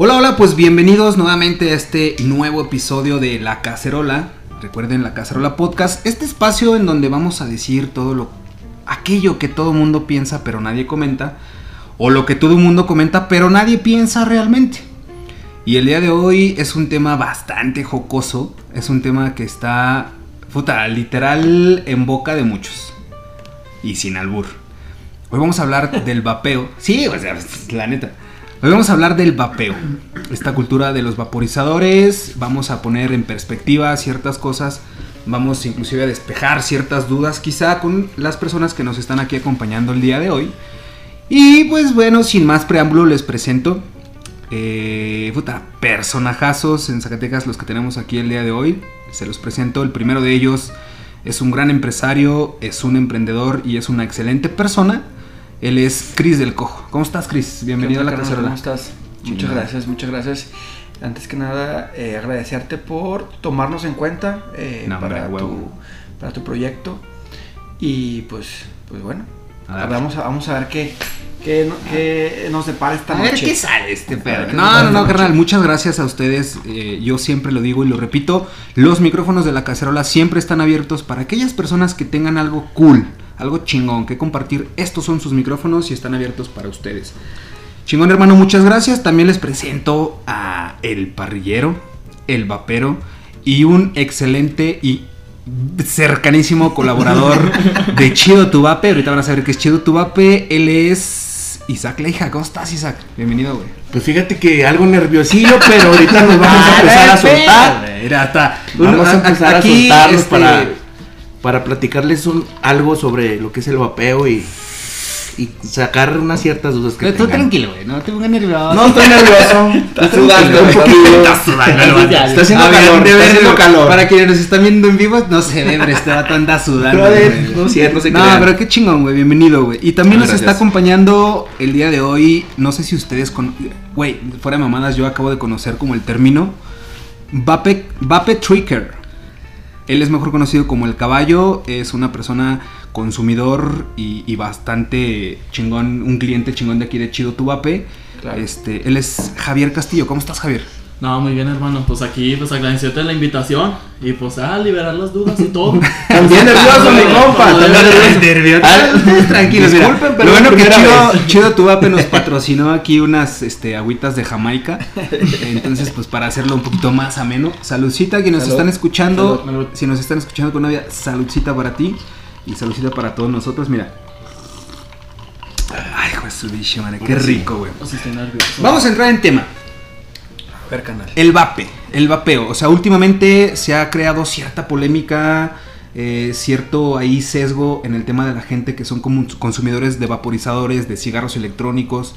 Hola, hola, pues bienvenidos nuevamente a este nuevo episodio de La Cacerola. Recuerden La Cacerola Podcast, este espacio en donde vamos a decir todo lo aquello que todo mundo piensa pero nadie comenta o lo que todo el mundo comenta pero nadie piensa realmente. Y el día de hoy es un tema bastante jocoso, es un tema que está puta, literal en boca de muchos y sin albur. Hoy vamos a hablar del vapeo. Sí, o sea, la neta. Hoy vamos a hablar del vapeo, esta cultura de los vaporizadores, vamos a poner en perspectiva ciertas cosas, vamos inclusive a despejar ciertas dudas quizá con las personas que nos están aquí acompañando el día de hoy. Y pues bueno, sin más preámbulo les presento, eh, puta, personajazos en Zacatecas los que tenemos aquí el día de hoy. Se los presento, el primero de ellos es un gran empresario, es un emprendedor y es una excelente persona. Él es Cris del Cojo. ¿Cómo estás, Cris? Bienvenido a la cacerola. ¿Cómo estás? Muchas gracias, muchas gracias. Antes que nada, eh, agradecerte por tomarnos en cuenta eh, No, para, tu, para tu proyecto. Y pues, pues bueno, A vamos a, vamos a ver qué, qué, no- qué nos depara esta A ver noche. qué sale este pedo. No, no, no, carnal. noche. Muchas gracias a ustedes. Eh, yo siempre lo digo y lo repito. Los micrófonos de la cacerola siempre están abiertos para aquellas personas que tengan algo cool, algo chingón que compartir. Estos son sus micrófonos y están abiertos para ustedes. Chingón, hermano, muchas gracias. También les presento a el parrillero, el vapero y un excelente y cercanísimo colaborador de Chido Tu Vape. Ahorita van a saber que es Chido Tu Vape. Él es Isaac Leija. ¿Cómo estás, Isaac? Bienvenido, güey. Pues fíjate que algo nerviosillo, pero ahorita nos vamos a empezar a soltar. Mira, está. Vamos a empezar a soltarnos este, para, para platicarles un- algo sobre lo que es el vapeo y, y sacar unas ciertas dudas que Tú tengan. tranquilo, güey. No te pongas nervioso. No estoy nervioso. Estoy sudando un poquito. Está haciendo ver, calor. Está haciendo calor. Para quienes nos están viendo en vivo, no se ve, pero este vato anda sudando. No, no se No, pero qué chingón, güey. Bienvenido, güey. Y también Ah, nos está gracias. acompañando el día de hoy. No sé si ustedes. Con... Güey, fuera de mamadas, yo acabo de conocer como el término Vape, Vape Tricker. Él es mejor conocido como el caballo. Es una persona consumidor y, y bastante chingón. Un cliente chingón de aquí de Chido Tu Vape. Claro. Este, él es Javier Castillo. ¿Cómo estás, Javier? No, muy bien, hermano. Pues aquí, pues agradecerte la invitación y pues a liberar las dudas y todo. También nervioso, mi compa. Ah, tranquilos, mira. Disculpen, pero Lo bueno que Chido. Chido Tu Vape nos patrocinó aquí unas este, agüitas de Jamaica. Entonces, pues para hacerlo un poquito más ameno. Saludcita, que nos Salud. están escuchando. Salud, salud. Si nos están escuchando con novia, saludcita para ti. Y saludcita para todos nosotros. Mira. Ay, bicho, madre. Qué rico, güey. Vamos a entrar en tema. Canal. El vape, el vapeo. O sea, últimamente se ha creado cierta polémica, eh, cierto ahí sesgo en el tema de la gente que son como consumidores de vaporizadores, de cigarros electrónicos.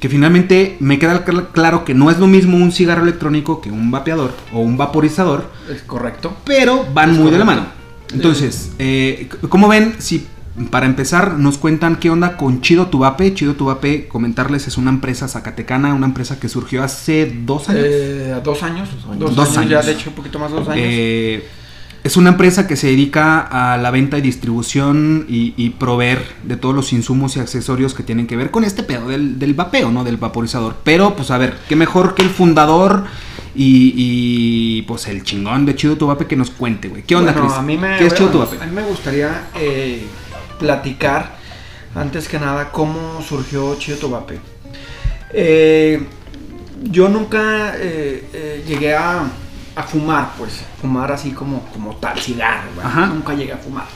Que finalmente me queda cl- claro que no es lo mismo un cigarro electrónico que un vapeador o un vaporizador, ¿Es correcto? pero van Es muy de la mano. Entonces, eh, ¿cómo ven? Si para empezar nos cuentan qué onda con Chido Tu Vape. Chido Tu Vape, comentarles, es una empresa zacatecana, una empresa que surgió hace dos años. Eh, dos años. Dos, Dos años, ya, de hecho, un poquito más de dos años. Eh, es una empresa que se dedica a la venta y distribución y, y proveer de todos los insumos y accesorios que tienen que ver con este pedo del, del vapeo, ¿no? Del vaporizador. Pero, pues a ver, qué mejor que el fundador y, y, pues el chingón de Chido Tu Vape que nos cuente, güey. ¿Qué onda, Bueno, Chris? a mí me, ¿Qué es Chido Tu bueno, Vape? A mí me gustaría eh, platicar, antes que nada, cómo surgió Chido Tu Vape. Eh, yo nunca eh, eh, llegué a, a fumar, pues, fumar así como, como tal, cigarro. Nunca llegué a fumar.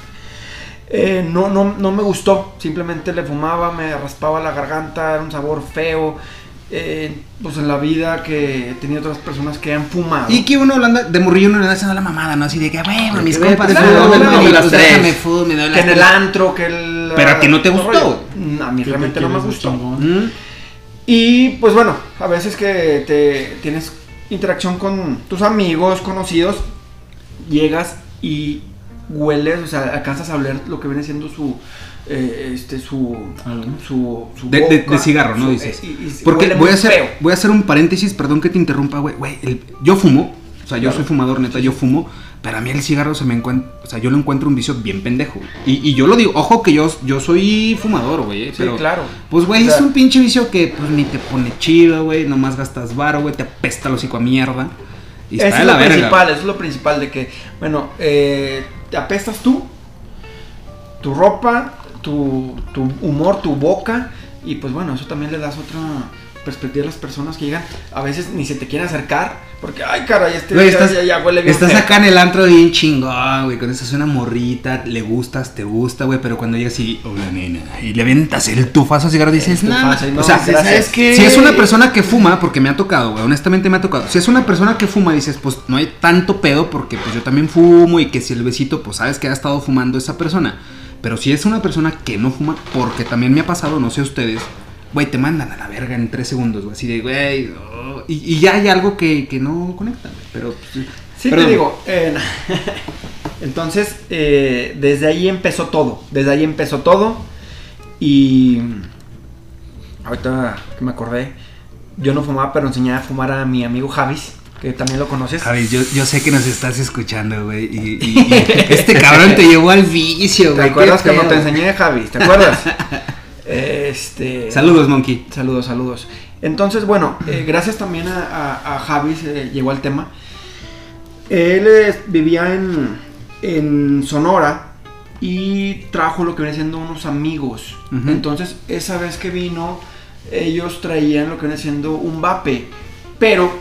Eh, no, no, no me gustó, simplemente le fumaba, me raspaba la garganta, era un sabor feo. Eh, pues en la vida que he tenido otras personas que han fumado. Y que uno hablando de morrillo uno le da haciendo la mamada, ¿no? Así de que, güey, mis compas déjame fumar, me doy que en el antro, que el... Pero a ti no te gustó. A mí ¿Qué te realmente no me gustó. Mm. Y pues bueno, a veces que te tienes interacción con tus amigos, conocidos, llegas y hueles, o sea, alcanzas a oler lo que viene siendo su eh, este su su, su De, de- boca, de cigarro, ¿no? su- Dices. eh, y- y Porque voy a, hacer, feo. voy a hacer un paréntesis, perdón que te interrumpa, güey. Güey, el- yo fumo, o sea, yo Claro. soy fumador, neta, yo fumo. Pero a mí el cigarro se me encuentra, o sea, yo lo encuentro un vicio bien pendejo. Y, y yo lo digo, ojo que yo, yo soy fumador, güey. Sí, pero, claro. Pues, güey, O sea- es un pinche vicio que pues ni te pone chido, güey. Nomás gastas varo, güey. Te apesta el hocico a mierda. Y Eso está es lo verga. principal, eso es lo principal de que, bueno, eh, te apestas tú, tu ropa, tu, tu humor, tu boca, y pues bueno, eso también le das otra perspectiva a las personas que llegan, a veces ni se te quieren acercar, porque, ay, caray, este Güey, estás, ya, ya huele bien estás feo". acá en el antro bien chingón, güey. Cuando estás una morrita, le gustas, te gusta, güey. Pero cuando llegas y, hola nena, y le aventas el tufazo a cigarro, dices, El no. o sea. ¿sabes qué? Si es una persona que fuma, porque me ha tocado, güey. Honestamente me ha tocado. Si es una persona que fuma, dices, pues no hay tanto pedo, porque pues yo también fumo y que si el besito, pues sabes que ha estado fumando esa persona. Pero si es una persona que no fuma, porque también me ha pasado, no sé ustedes, güey, te mandan a la verga en tres segundos, güey. Así de, güey, oh, y, y ya hay algo que, que no conecta, güey. Pero, pues, Sí, perdón. te digo. eh, entonces, eh, desde ahí empezó todo. Desde ahí empezó todo. Y. Ahorita que me acordé. Yo no fumaba, pero enseñé a fumar a mi amigo Javis, que también lo conoces. Javi, yo, yo sé que nos estás escuchando, güey. Y, y- y este cabrón te llevó al vicio, ¿Te güey. acuerdas qué cuando te enseñé Javis? ¿Te acuerdas? este. Saludos, Monkey. Saludos, saludos. Entonces, bueno, eh, gracias también a, a, a Javis eh, llegó al tema. Él eh, vivía en, en Sonora y trajo lo que viene siendo unos amigos. Entonces, esa vez que vino, ellos traían lo que viene siendo un vape. Pero,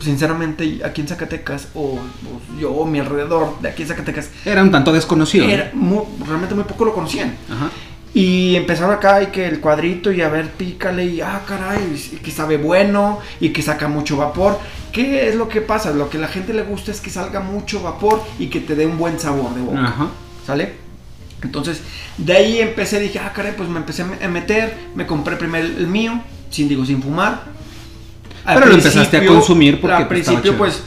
sinceramente, aquí en Zacatecas, o, o yo, o mi alrededor de aquí en Zacatecas, Era un tanto desconocido. ¿no? era mu- realmente muy poco lo conocían. Ajá. Y empezaron acá y que el cuadrito y a ver, pícale y ah, caray, y que sabe bueno y que saca mucho vapor. ¿Qué es lo que pasa? Lo que a la gente le gusta es que salga mucho vapor y que te dé un buen sabor de boca. Ajá. ¿Sale? Entonces, de ahí empecé, dije, ah, caray, pues me empecé a meter, me compré primero el mío, sin digo, sin fumar. Al Pero lo empezaste a consumir porque, Al pues, principio, pues,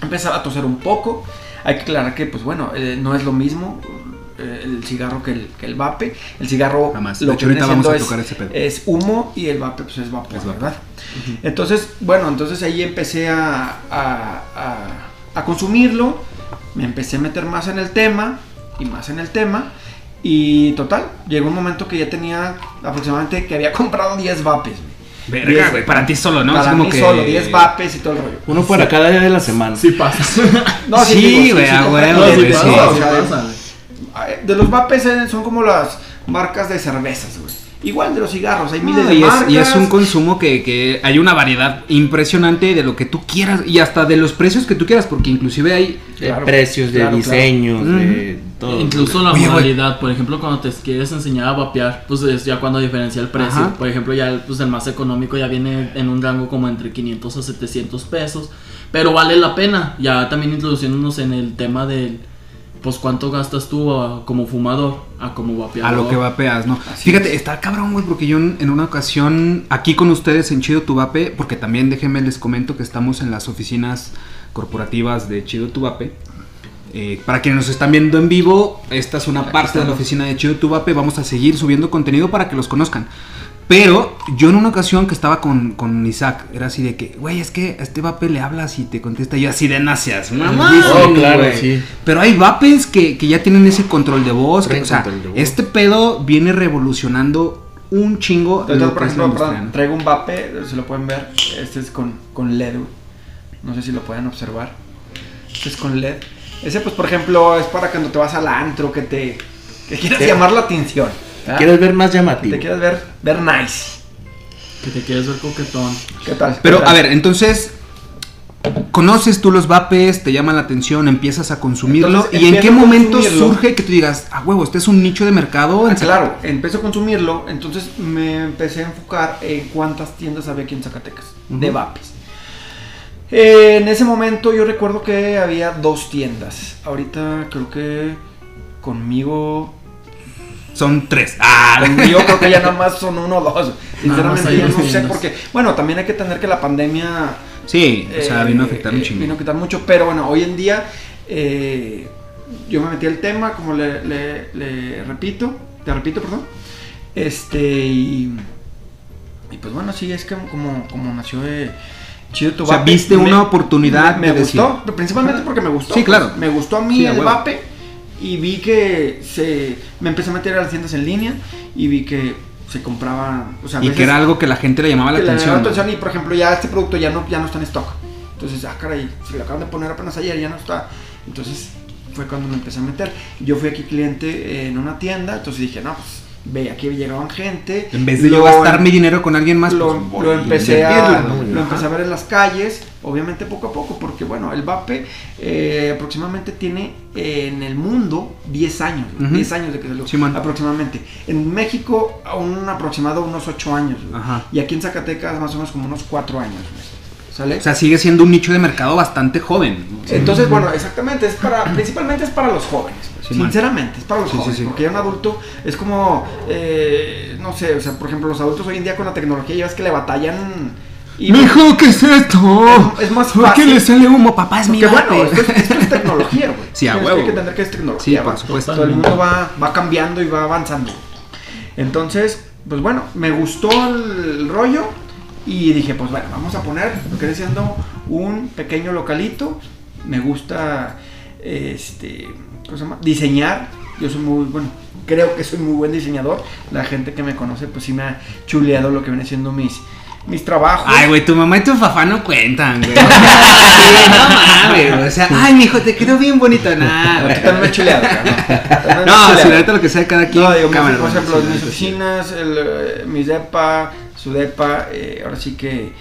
empezaba a toser un poco. Hay que aclarar que, pues bueno, eh, no es lo mismo el cigarro que el, que el vape. El cigarro Jamás. lo De que hecho, viene vamos a es, tocar ese pedo. es humo y el vape pues es vapor, Es vapor. ¿verdad? Entonces, bueno, entonces ahí empecé a, a, a- a consumirlo, me empecé a meter más en el tema y más en el tema. Y total, llegó un momento que ya tenía aproximadamente que había comprado 10 vapes. Verga, güey. Para ti solo, ¿no? Para Así como mí que- solo, 10 vapes y todo el rollo. Uno para cada día de la semana. Sí pasa. No, Sí, güey, a huevo, sí. De- los vapes eh, son como las marcas de cervezas, güey. Igual de los cigarros, hay miles de y, es, y es un consumo que, que hay una variedad impresionante de lo que tú quieras y hasta de los precios que tú quieras, porque inclusive hay... Claro, precios, de claro, diseños, de todo. Incluso la Oye, modalidad, por ejemplo, cuando te quieres enseñar a vapear, pues es ya cuando diferencia el precio. Ajá. Por ejemplo, ya el, pues el más económico ya viene en un rango como entre 500 a 700 pesos. Pero vale la pena, ya también introduciéndonos en el tema del, pues cuánto gastas tú a- como fumador a como vapeador. A lo que vapeas, ¿no? Así Fíjate, es. está cabrón, güey, porque yo en, en una ocasión, aquí con ustedes en Chido Tu Vape, porque también déjenme les comento que estamos en las oficinas corporativas de Chido Tu Vape. Eh, para quienes nos están viendo en vivo, esta es una parte de la oficina de Chido Tu Vape. Vamos a seguir subiendo contenido para que los conozcan. Pero yo en una ocasión que estaba con, con Isaac, era así de que, güey, es que a este vape le hablas y te contesta y yo así de nacias, mamá. Oh, claro, güey". sí. Pero hay vapes que, que ya tienen ese control de voz. que, o sea, voz. este pedo viene revolucionando un chingo Entonces, lo por ejemplo, perdón, traigo un vape, si lo pueden ver. Este es con, con LED. No sé si lo pueden observar. Este es con LED. Ese, pues, por ejemplo, es para cuando te vas al antro, que te que quieras ¿Qué? llamar la atención. ¿Ah? ¿Quieres ver más Que llamativo? te quieras ver, ver nice. Que te quieres ver coquetón. ¿Qué tal? Pero ¿Qué a ver, entonces, conoces tú los vapes, te llaman la atención, empiezas a consumirlo. Entonces, ¿Y en qué momento surge que tú digas, ah, huevo, este es un nicho de mercado? Ah, claro, empecé a consumirlo, entonces me empecé a enfocar en cuántas tiendas había aquí en Zacatecas de vapes. Eh, en ese momento yo recuerdo que había dos tiendas. Ahorita creo que conmigo, Son tres. Ah, conmigo creo que ya nada más son uno o dos. Sinceramente dos no sé tiendas. porque, bueno, también hay que tener que la pandemia sí, o sea, eh, vino a afectar un eh. Vino a afectar mucho, pero bueno, hoy en día eh, yo me metí al tema, como le, le- le repito, te repito, perdón. Este, y, y pues bueno, sí, es que como, como nació eh, chido tu O sea, vape. viste Me- una oportunidad Me, me de decir- gustó, principalmente porque me gustó. Sí, claro. pues, me gustó a mí Sí, el huevo. vape y vi que se me empecé a meter a las tiendas en línea y vi que se compraba, o sea, a Y veces que era algo que la gente le llamaba la que le atención. llamaba la ¿no? atención y por ejemplo ya este producto ya no ya no está en stock. Entonces, ah, caray, se lo acaban de poner apenas ayer, ya no está. Entonces, fue cuando me empecé a meter. Yo fui aquí cliente en una tienda, entonces dije, no, pues ve, aquí llegaban gente. En vez de Lo- yo gastar mi dinero con alguien más, lo, pues, lo empecé a, lo empecé a ver en las calles, obviamente poco a poco, porque bueno, el vape eh, aproximadamente tiene eh, en el mundo 10 años, Ujú. 10 años de que salió, Simón. aproximadamente. En México, a un aproximado unos 8 años. Ajá. y aquí en Zacatecas más o menos como unos 4 años. ¿sale? O sea, sigue siendo un nicho de mercado bastante joven. Entonces, bueno, exactamente, es para, principalmente es para los jóvenes, Sí, sinceramente, es para los Sí, sí, jóvenes, sí. porque ya un adulto es como, eh, no sé, o sea, por ejemplo, los adultos hoy en día con la tecnología ya ves que le batallan y Mijo, ¿qué es esto? Es- más ¿Por qué fácil. le sale humo? Papá, es mi que bueno, vape. esto es, esto es tecnología, güey. Sí, a Tienes huevo. que entender que es tecnología, Sí, por supuesto. Todo el mundo va, va cambiando y va avanzando. Entonces, pues bueno, me gustó el rollo y dije, pues bueno, vamos a poner lo que siendo un pequeño localito. Me gusta este, ¿cómo se llama? diseñar. Yo soy muy, bueno, creo que soy muy buen diseñador. La gente que me conoce, pues sí me ha chuleado lo que viene siendo mis, mis trabajos. Ay, güey, tu mamá y tu papá no cuentan, güey. Sí, no mames. O sea, ay, mijo, te quedó bien bonito. Tú güey. también me has No, si ahorita lo que sea cada quien. No, digo, cámara, por ejemplo, sí, mis la sí. oficinas, el, eh, mis depa, su depa, eh, ahora sí que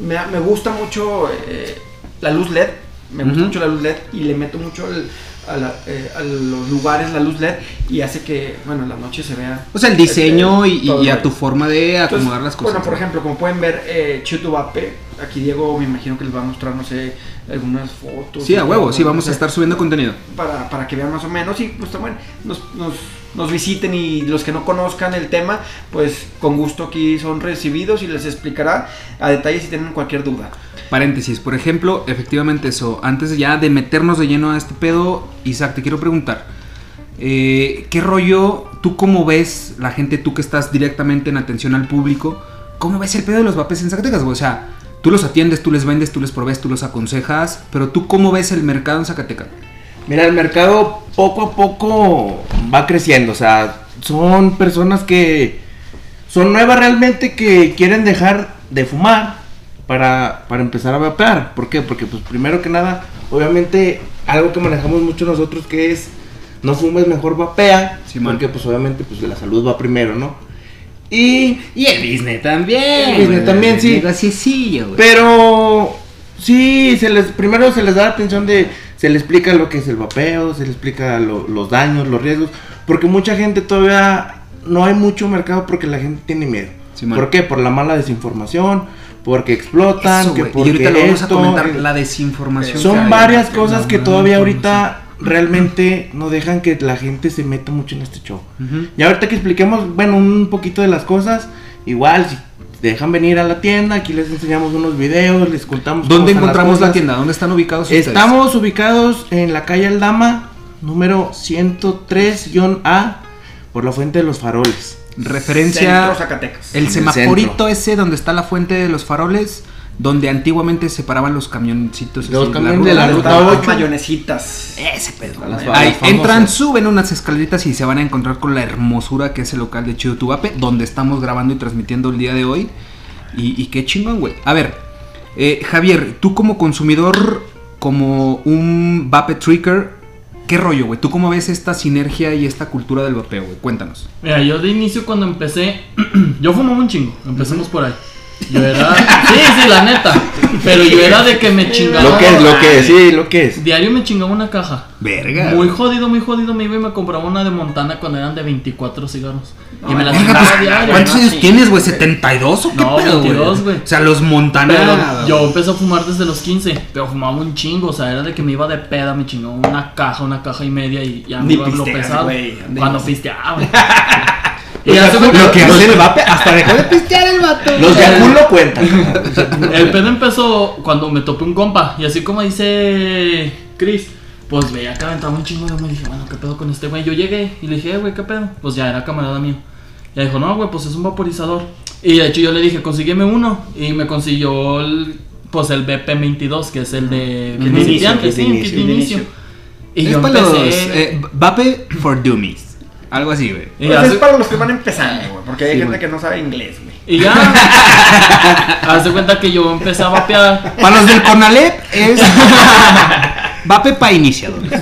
me, me gusta mucho eh, la luz LED, me gusta mucho la luz LED y le meto mucho al- a, la- eh, a los lugares la luz LED y hace que, bueno, en la noche se vea. O sea, el diseño y, este, y el a tu forma de Entonces, acomodar las cosas. Bueno, por ejemplo, como pueden ver, eh, Chutubape, aquí Diego me imagino que les va a mostrar, no sé, algunas fotos. Sí, a huevo, sí, vamos a estar subiendo contenido. para, para que vean más o menos y pues también nos, nos, nos visiten y los que no conozcan el tema, pues con gusto aquí son recibidos y les explicará a detalle si tienen cualquier duda. Paréntesis, por ejemplo, efectivamente eso, antes ya de meternos de lleno a este pedo, Isaac, te quiero preguntar, eh, ¿qué rollo, tú cómo ves, la gente, tú que estás directamente en atención al público, cómo ves el pedo de los vapes en Zacatecas? O sea, tú los atiendes, tú les vendes, tú les provees, tú los aconsejas, pero tú cómo ves el mercado en Zacatecas? Mira, el mercado poco a poco va creciendo. O sea, son personas que son nuevas realmente que quieren dejar de fumar para, para empezar a vapear. ¿Por qué? Porque, pues, primero que nada, obviamente, algo que manejamos mucho nosotros que es no fumes, mejor vapea. Simón. porque, pues, obviamente, pues, la salud va primero, ¿no? Y Y el business también. El business también, sí. Negociecillo, güey. Pero sí, se les, primero se les da atención de, se les explica lo que es el vapeo, se les explica lo- los daños, los riesgos, porque mucha gente todavía no hay mucho mercado porque la gente tiene miedo. Sí. ¿Por qué? Por la mala desinformación, porque explotan, Eso, que güey. Y porque ahorita lo vamos a esto, comentar, la desinformación. son varias cosas que todavía ahorita realmente no dejan que la gente se meta mucho en este show. Y ahorita que expliquemos, bueno, un poquito de las cosas, igual si dejan venir a la tienda, aquí les enseñamos unos videos, les contamos. ¿Dónde encontramos la tienda? ¿Dónde están ubicados ustedes? Estamos ubicados en la calle Aldama, número 103-A, por la Fuente de los Faroles. Referencia. Centro Zacatecas. El semaforito ese donde está la fuente de los faroles, donde antiguamente se paraban los camioncitos. Los así, camiones de la ruta las 8. mayonesitas. Ese pedo. Las Ahí entran, suben unas escaleritas y se van a encontrar con la hermosura que es el local de Chido Tubape, donde estamos grabando y transmitiendo el día de hoy. Y, y qué chingón, güey. A ver, eh, Javier, tú como consumidor, como un vape tricker, ¿qué rollo, güey? ¿Tú cómo ves esta sinergia y esta cultura del vapeo, güey? Cuéntanos. Mira, yo de inicio cuando empecé, yo fumaba un chingo, empecemos por ahí. Yo era, sí, sí, la neta, pero yo era de que me chingaba. Lo que es, lo que es, sí, lo que es. Diario me chingaba una caja. Verga. Muy jodido, muy jodido, me iba y me compraba una de Montana cuando eran de 24 cigarros. Y me la Verga, chingaba pues, diario. ¿Cuántos años Sí. tienes, güey? ¿72 o qué No, pedo, 22, güey. O sea, los Montana. Pero yo empecé a fumar desde los 15, pero fumaba un chingo, o sea, era de que me iba de peda, me chingaba una caja, una caja y media y ya me Ni iba lo pisteas, pesado. güey, ni Cuando pisteaba. güey. Lo y hace que- cuenta- lo que hace el vape, hasta dejó de pistear el vato. Los de Akul lo cuentan. El pedo empezó cuando me topé un compa. Y así como dice Chris, pues veía que aventaba un chingo de humo. Y dije, bueno, ¿qué pedo con este güey? Yo llegué y le dije, "Eh, güey, ¿qué pedo? Pues ya era camarada mío. Y dijo, no, güey, pues es un vaporizador. Y de hecho yo le dije, consígueme uno. Y me consiguió el, pues el BP22, que es el de Kit de inicio, principiante, kit de sí, inicio. kit de inicio. Y es yo para los empecé. eh, Vape for Dummies. Algo así, güey. y Pues es para los que van empezando, güey. Porque hay Sí, gente que no sabe inglés, güey. Y ya. Haz de cuenta que yo empecé a vapear. Para los del Conalep es Vape para iniciadores.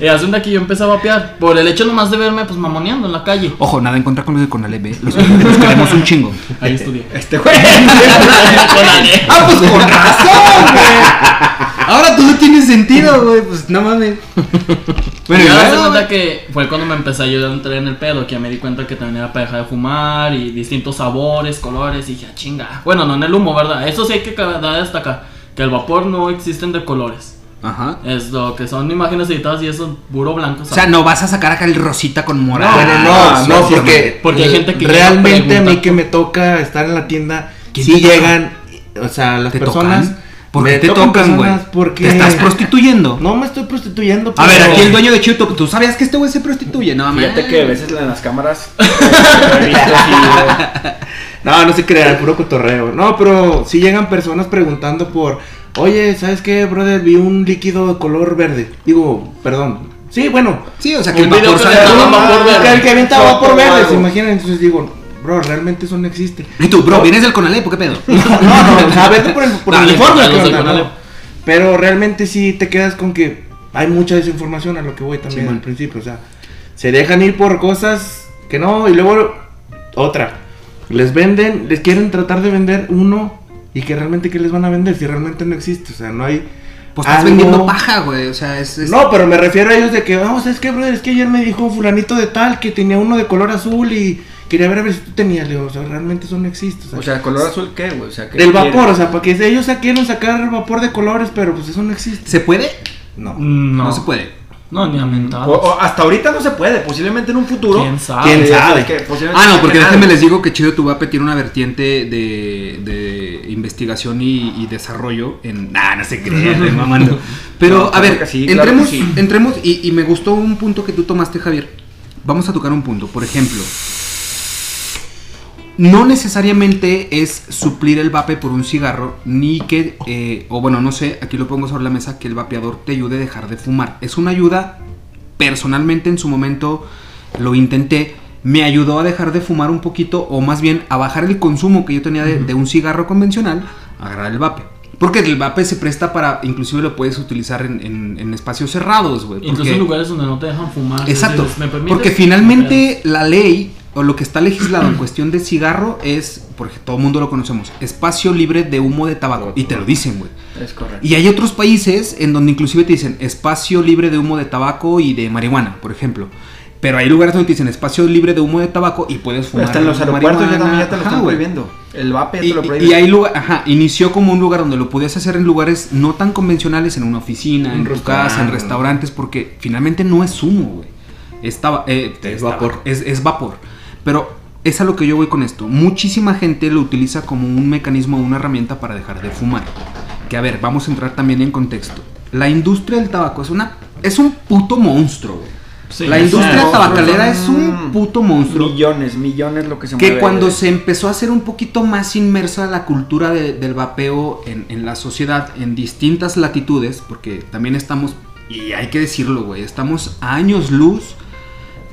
Y haz de cuenta que yo empecé a vapear. Por el hecho nomás de verme, pues mamoneando en la calle. Ojo, nada en contra con los del Conalep, ¿eh? Los, los queremos un chingo. Ahí estudié. Este güey. Ah, pues con razón, güey. Ahora todo tiene sentido, güey. Pues no mames. Bueno, y de luego, cuenta que fue cuando me empecé a ayudar a entrar en el pedo, que ya me di cuenta que también era para dejar de fumar y distintos sabores, colores, y dije, "Ah, chinga. Bueno, no en el humo, ¿verdad? Eso sí hay que destacar, que el vapor no existen de colores. Aja. Es lo que son imágenes editadas y eso puro blanco. O sea, no vas a sacar acá el rosita con morado. Bueno, no, no, sí, porque, Porque hay gente que realmente a mí que me toca estar en la tienda, ¿Quién si llegan, o sea, las ¿Te personas. tocan? ¿Por qué me te tocan güey? Porque ¿Te estás prostituyendo? No me estoy prostituyendo. A ver, aquí el dueño de Chito, ¿tú sabías que este güey se prostituye? No, Fíjate que a veces en las cámaras. güey. No, no se crea, puro cotorreo. No, pero si llegan personas preguntando por, oye, ¿sabes qué, brother? Vi un líquido de color verde. Digo, perdón. Sí, bueno. Sí, o sea, que Un el vapor que sale vapor verde. El que avienta vapor verde, se imaginan. Entonces digo, bro, realmente eso no existe. Y tú, bro, ¿vienes del Conalep o qué pedo? No, no, o sea, vete por el, por el Dale, uniforme, dale, ¿qué dale, onda, dale. no? Pero realmente sí te quedas con que hay mucha desinformación a lo que voy también Sí, al principio. O sea, se dejan ir por cosas que no, y luego otra. Les venden, les quieren tratar de vender uno y que realmente que les van a vender si realmente no existe. O sea, no hay. Pues estás algo- vendiendo paja, güey. O sea, es. es- No, pero me refiero a ellos de que, vamos, es que, brother, es que ayer me dijo fulanito de tal que tenía uno de color azul y quería ver a ver si tú tenías. O sea, realmente eso no existe. O sea, color azul, ¿qué, güey? O sea, ¿qué El quiere? vapor, o sea, para que ellos quieren sacar el vapor de colores, pero pues eso no existe. ¿Se puede? No. No, No, se puede. No, ni a. O- o hasta ahorita no se puede. Posiblemente en un futuro. ¿Quién sabe? ¿Quién sabe? que Ah, no, porque déjenme les digo que Chido Tubape tiene una vertiente de, de investigación y, y desarrollo en... Nah, no se estoy mamando. Pero, No, a ver, que sí, claro entremos, sí. entremos y, y me gustó un punto que tú tomaste, Javier. Vamos a tocar un punto. Por ejemplo, no necesariamente es suplir el vape por un cigarro, ni que, eh, o bueno, no sé, aquí lo pongo sobre la mesa, que el vapeador te ayude a dejar de fumar. Es una ayuda, personalmente en su momento lo intenté, me ayudó a dejar de fumar un poquito, o más bien a bajar el consumo que yo tenía de, de un cigarro convencional, a agarrar el vape. Porque el vape se presta para, inclusive lo puedes utilizar en, en- en espacios cerrados, güey. Incluso en lugares donde no te dejan fumar. Exacto. dices, ¿me permites? Porque finalmente la ley o lo que está legislado en cuestión de cigarro es, porque todo el mundo lo conocemos, espacio libre de humo de tabaco. Y te lo dicen, güey. Es correcto. Y hay otros países en donde inclusive te dicen espacio libre de humo de tabaco y de marihuana, por ejemplo. Pero hay lugares donde dicen espacio libre de humo de tabaco y puedes fumar. Hasta en los aeropuertos ya también ya te lo Ajá, están prohibiendo. El vape Y, te lo prohíben. y hay lugar, ajá, inició como un lugar donde lo podías hacer en lugares no tan convencionales, en una oficina, Un en tu casa, en restaurantes, porque finalmente no es humo, güey. Estaba, eh, Es vapor. Es, es vapor. Pero es a lo que yo voy con esto. Muchísima gente lo utiliza como un mecanismo, una herramienta para dejar de fumar. Que a ver, vamos a entrar también en contexto. La industria del tabaco es una es un puto monstruo, güey. Sí, la industria tabacalera es un puto monstruo Millones, millones lo que se que mueve. cuando se empezó a hacer un poquito más inmersa la cultura de- del vapeo en, en la sociedad en distintas latitudes, porque también estamos, y hay que decirlo, güey, estamos a años luz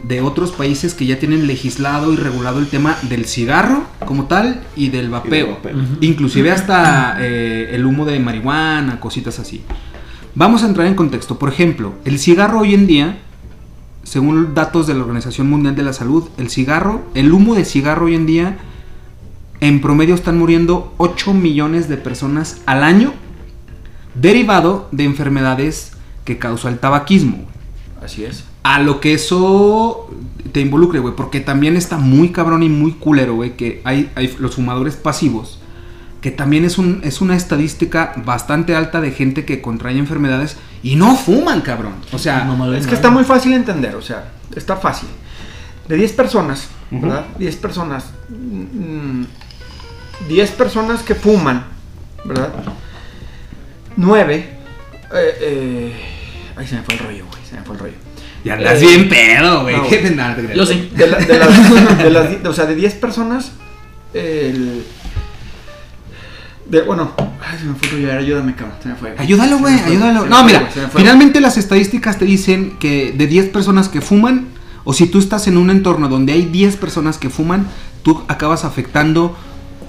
de otros países que ya tienen legislado y regulado el tema del cigarro como tal y del vapeo. vapeo. Ujú. Inclusive hasta eh, el humo de marihuana, cositas así. Vamos a entrar en contexto. Por ejemplo, el cigarro hoy en día, según datos de la Organización Mundial de la Salud, el cigarro, el humo de cigarro hoy en día, en promedio están muriendo 8 millones de personas al año, derivado de enfermedades que causa el tabaquismo. Así es. a lo que eso te involucre, güey. Porque también está muy cabrón y muy culero, güey. Que hay, hay los fumadores pasivos. Que también es, un, es una estadística bastante alta de gente que contrae enfermedades y no fuman, cabrón. O sea, No Es que está muy fácil de entender, o sea, está fácil. De 10 personas, Ujú. ¿verdad? 10 personas. mm, 10 personas que fuman, ¿verdad? 9. Eh, eh, ay, se me fue el rollo, güey, se me fue el rollo. ya andas eh, bien pedo, güey. no, ¿Qué te- nada, te creas. Yo sí. De, la- de las, de las o sea, de 10 personas, el... De, bueno, ay, se me fue ayúdame, cabrón, se me fue. Ayúdalo, güey, fue, ayúdalo. No, mira, fue. finalmente las estadísticas te dicen que de 10 personas que fuman, o si tú estás en un entorno donde hay 10 personas que fuman, tú acabas afectando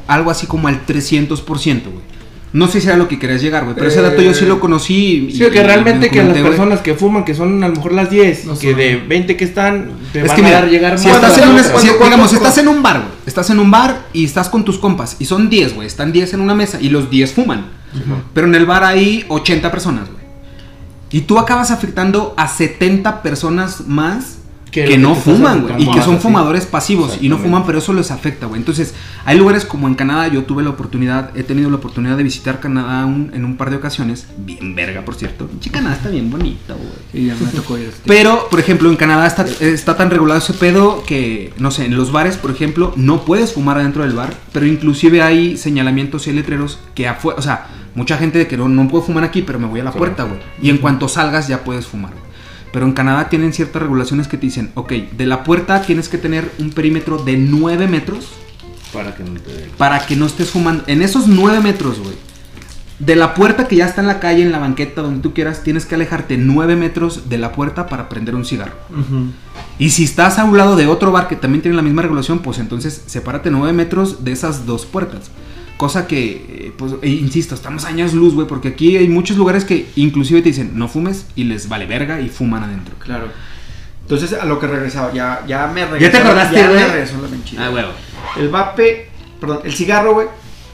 algo así como al 300%, güey. No sé si era lo que querías llegar, güey, pero ese dato yo sí lo conocí. y- Sí, que y realmente me que las personas que fuman, que son a lo mejor las 10, No que son. de 20 que están, te Es van que a mira, dar llegar si más estás a en un, si- cuando- digamos, cuando- estás en un bar, güey, estás en un bar y estás con tus compas, y son 10, güey, están 10 en una mesa, y los 10 fuman. Pero en el bar hay 80 personas, güey. Y tú acabas afectando a 70 personas más Que no fuman, güey. Y que son fumadores pasivos y no fuman, pero eso les afecta, güey. Entonces, hay lugares como en Canadá, yo tuve la oportunidad, he tenido la oportunidad de visitar Canadá un- en un par de ocasiones. Bien verga, por cierto. Pinche Canadá está bien bonito, güey. Sí, ya me tocó este. Pero, por ejemplo, en Canadá está, está tan regulado ese pedo que, no sé, en los bares, por ejemplo, no puedes fumar adentro del bar, pero inclusive hay señalamientos y letreros que afuera, o sea, mucha gente de que no, no puedo fumar aquí, pero me voy a la puerta, güey. Y en cuanto salgas ya puedes fumar, güey. Pero en Canadá tienen ciertas regulaciones que te dicen, ok, de la puerta tienes que tener un perímetro de 9 metros Para que no te... para que no estés fumando. En esos 9 metros, güey. De la puerta que ya está en la calle, en la banqueta, donde tú quieras, tienes que alejarte 9 metros de la puerta para prender un cigarro. Y si estás a un lado de otro bar que también tiene la misma regulación, pues entonces sepárate 9 metros de esas dos puertas. Cosa que, eh, pues, e insisto, estamos años luz, güey, porque aquí hay muchos lugares que inclusive te dicen, no fumes, y les vale verga y fuman adentro. Claro. Entonces, a lo que regresaba, ya, ya me regresó. ¿Ya te acordaste, Ya güey? me regresó la. Ah, güey. El vape, perdón, el cigarro, güey,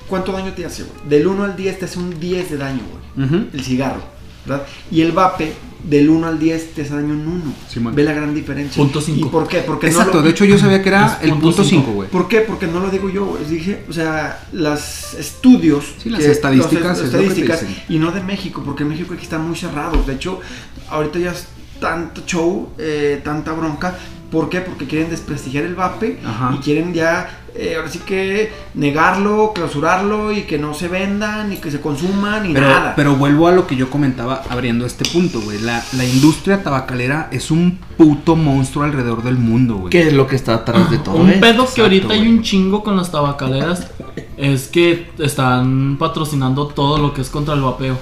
¿cuánto daño te hace, güey? Del 1 al 10 te hace un 10 de daño, güey. El cigarro, ¿verdad? Y el vape, del 1 al 10 te hace daño un 1. Simón. Ve la gran diferencia. Punto cinco. ¿Y por qué? Porque Exacto, no lo, de hecho yo sabía que era Es el punto punto cinco. 5, güey. ¿Por qué? Porque no lo digo yo, güey. Dije, o sea, las estudios. Sí, las estadísticas las es lo que te estadísticas, dicen. y no de México, porque en México aquí están muy cerrados. De hecho, ahorita ya es tanto show, eh, tanta bronca. ¿Por qué? Porque quieren desprestigiar el vape Ajá. y quieren ya, eh, ahora sí que negarlo, clausurarlo y que no se vendan, ni que se consuman, ni Pero, nada. pero vuelvo a lo que yo comentaba abriendo este punto, güey. La, la industria tabacalera es un puto monstruo alrededor del mundo, güey. ¿Qué es lo que está atrás de todo Un pedo que ahorita hay un chingo con las tabacaleras es que están patrocinando todo lo que es contra el vapeo.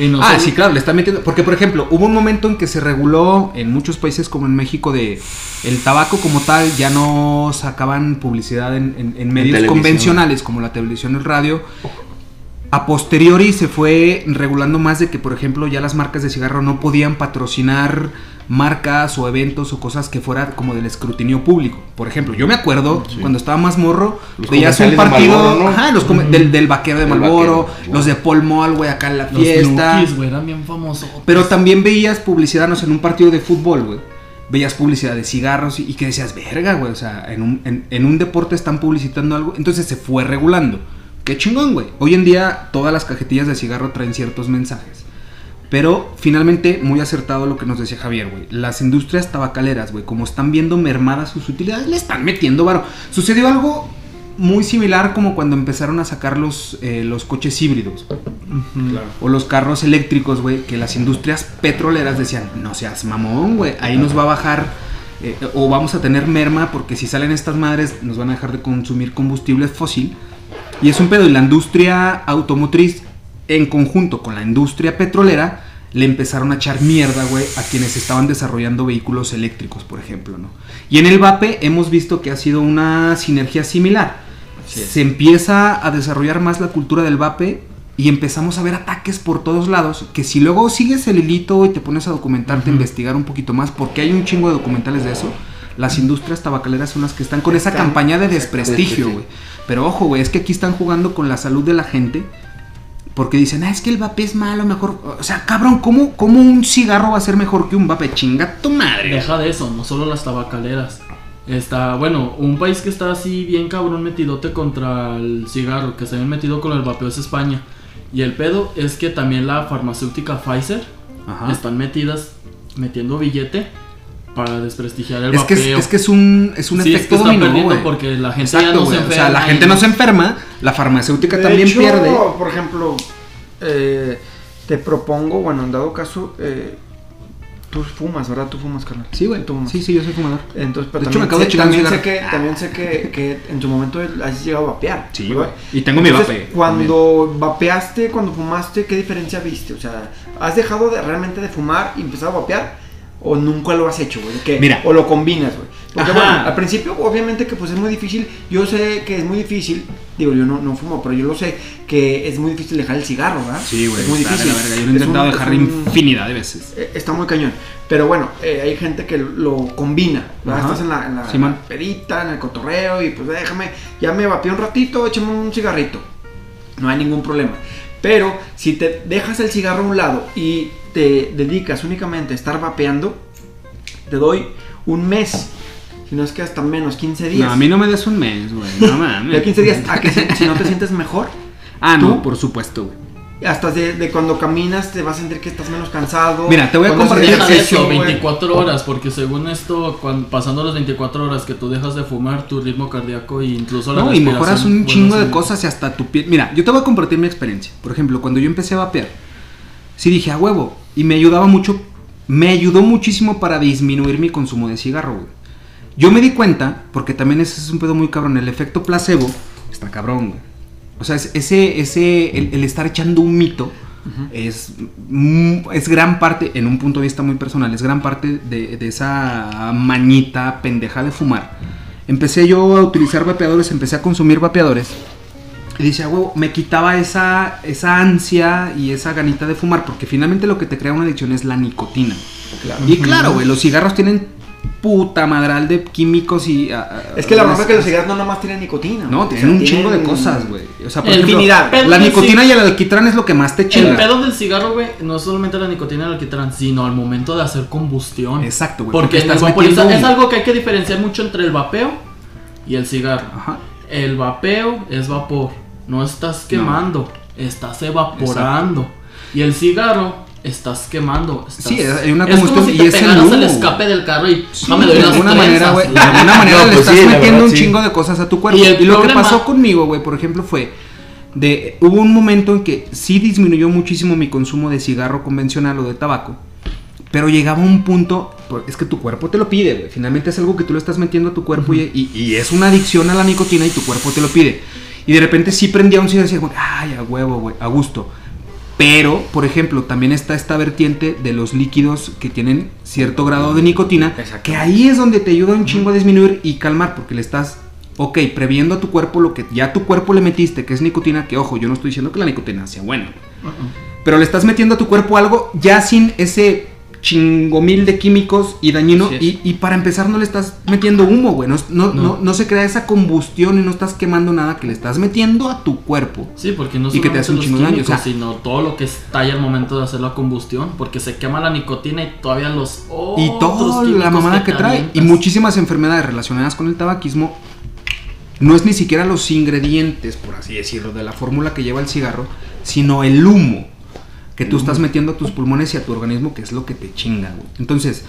Y no Ah, sí, claro, le está metiendo. Porque, por ejemplo, hubo un momento en que se reguló en muchos países como en México de el tabaco como tal, ya no sacaban publicidad en, en- en medios convencionales como la televisión el radio. A posteriori se fue regulando más de que, por ejemplo, ya las marcas de cigarro no podían patrocinar marcas o eventos o cosas que fuera como del escrutinio público. Por ejemplo, yo me acuerdo cuando estaba más morro, Los veías un de partido Marlboro, ¿no? ajá, los come- del, del vaquero de Malboro, vaquero, los de Paul Mall, güey, acá en la Los fiesta. Güey, eran bien famosos. Pero también veías publicidad, no sé, en un partido de fútbol, güey. Veías publicidad de cigarros y, y que decías, verga, güey. O sea, en un, en, en un deporte están publicitando algo. Entonces se fue regulando. Qué chingón, güey. Hoy en día todas las cajetillas de cigarro traen ciertos mensajes. Pero finalmente, muy acertado lo que nos decía Javier, güey. Las industrias tabacaleras, güey, como están viendo mermadas sus utilidades, le están metiendo varo. Sucedió algo muy similar como cuando empezaron a sacar los, eh, los coches híbridos. O los carros eléctricos, güey, que las industrias petroleras decían, no seas mamón, güey, ahí nos va a bajar eh, o vamos a tener merma porque si salen estas madres nos van a dejar de consumir combustible fósil. Y es un pedo, y la industria automotriz en conjunto con la industria petrolera le empezaron a echar mierda, güey, a quienes estaban desarrollando vehículos eléctricos, por ejemplo, ¿no? Y en el VAPE hemos visto que ha sido una sinergia similar. Se empieza a desarrollar más la cultura del VAPE y empezamos a ver ataques por todos lados, que si luego sigues el hilito y te pones a documentarte, a investigar un poquito más, porque hay un chingo de documentales de eso, las industrias tabacaleras son las que están con esa campaña de desprestigio, güey. Pero ojo, güey, es que aquí están jugando con la salud de la gente. Porque dicen, ah, es que el vape es malo, mejor. O sea, cabrón, ¿cómo, cómo un cigarro va a ser mejor que un vape? Chinga tu madre. Deja de eso, no solo las tabacaleras. Está, bueno, un país que está así bien cabrón metidote contra el cigarro, que se habían metido con el vapeo es España. Y el pedo es que también la farmacéutica Pfizer Ajá. están metidas, metiendo billete para desprestigiar el Es que es, vapeo. es que es un, es un Sí, es efecto que están dominó, güey. porque la gente ya Exacto, no se güey. O sea, la enferma gente no se enferma, la farmacéutica De también hecho, pierde. Por ejemplo, eh, te propongo, bueno, en dado caso, eh, tú fumas, ¿verdad? Tú fumas, carnal. Sí, güey. Tú fumas. Sí, sí, yo soy fumador. Entonces, pero De hecho, me también, acabo de sé, chingar un también sé que, también sé que, que en su momento has llegado a vapear. Sí, güey. Y tengo mi Entonces, vape. Cuando vapeaste, cuando fumaste, ¿qué diferencia viste? O sea, ¿has dejado de, realmente de fumar y empezado a vapear? ¿O nunca lo has hecho, güey? Mira. O lo combinas, güey. Porque Ajá. bueno, al principio, obviamente que pues es muy difícil. Yo sé que es muy difícil. Digo, yo no, no fumo, pero yo lo sé. Que es muy difícil dejar el cigarro, ¿verdad? Sí, güey. Es muy difícil. la verga. Yo lo he intentado un- dejar un- infinidad de veces. eh, Está muy cañón. Pero bueno, eh, hay gente que lo combina. Estás en la, en la- Sí, la pedita, en el cotorreo y pues déjame, ya me vapeé un ratito, échame un cigarrito. No hay ningún problema. Pero si te dejas el cigarro a un lado y te dedicas únicamente a estar vapeando, te doy un mes. Si no es que hasta menos, 15 días. No, a mí no me des un mes, güey. No mames. De 15 días a que si, si no te sientes mejor, Ah, no, ¿Tú? por supuesto, güey. hasta de, de cuando caminas te vas a sentir que estás menos cansado. Mira, te voy a compartir eso, güey. 24 horas, porque según esto, cuando, pasando las 24 horas que tú dejas de fumar, tu ritmo cardíaco e incluso la No, y mejoras un chingo de cosas y hasta tu piel. Mira, yo te voy a compartir mi experiencia. Por ejemplo, cuando yo empecé a vapear, sí dije a huevo. Y me ayudaba mucho. Me ayudó muchísimo para disminuir mi consumo de cigarro, güey. Yo me di cuenta, porque también ese es un pedo muy cabrón. El efecto placebo está cabrón, güey. O sea, es- ese, ese, el, el estar echando un mito. Es, mm, es gran parte, en un punto de vista muy personal, es gran parte de, de esa mañita pendeja de fumar. Empecé yo a utilizar vapeadores, empecé a consumir vapeadores. Y decía, huevo, me quitaba esa, esa ansia y esa ganita de fumar, porque finalmente lo que te crea una adicción es la nicotina. Claro. Y claro, güey, los cigarros tienen puta madral de químicos y... ah, ah, Es que la verdad es que los cigarros no nomás tienen nicotina. No, tienen O sea, un chingo de cosas, güey. O sea, por El ejemplo, la nicotina y el alquitrán es lo que más te El chinga. pedo del cigarro, güey, no es solamente la nicotina del alquitrán, sino al momento de hacer combustión. Exacto, güey. Porque, el estás metiendo es algo que hay que diferenciar mucho entre el vapeo y el cigarro. Ajá. El vapeo es vapor, no estás quemando, estás evaporando. Y el cigarro estás quemando. estás- Sí, hay una es como combustión si y te es el humo, escape del carro y Sí, no me doy de las alguna manera, güey. De alguna manera No, le pues estás sí, metiendo verdad, un sí. chingo de cosas a tu cuerpo. Y lo que pasó conmigo, güey, por ejemplo, fue de hubo un momento en que sí disminuyó muchísimo mi consumo de cigarro convencional o de tabaco. Pero llegaba un punto, pues, es que tu cuerpo te lo pide, güey. Finalmente es algo que tú le estás metiendo a tu cuerpo y, y- y es una adicción a la nicotina y tu cuerpo te lo pide. Y de repente sí prendía un cigarro y decía, ay, a huevo, güey, a gusto. Pero, por ejemplo, también está esta vertiente de los líquidos que tienen cierto grado de nicotina, que ahí es donde te ayuda un chingo a disminuir y calmar, porque le estás, ok, previendo a tu cuerpo lo que ya a tu cuerpo le metiste, que es nicotina, que ojo, yo no estoy diciendo que la nicotina sea buena, pero le estás metiendo a tu cuerpo algo ya sin ese chingomil de químicos y dañino, y, y para empezar no le estás metiendo humo, güey, no, no, No. no- no se crea esa combustión y no estás quemando nada que le estás metiendo a tu cuerpo. Sí, porque no Y que te hace un solamente chingo de los daño, o sea- químicos, sino todo lo que estalla al momento de hacer la combustión, porque se quema la nicotina y todavía los y toda la mamada que trae y muchísimas enfermedades relacionadas con el tabaquismo no es ni siquiera los ingredientes, por así decirlo, de la fórmula que lleva el cigarro, sino el humo que tú estás metiendo a tus pulmones y a tu organismo, que es lo que te chinga, güey. Entonces,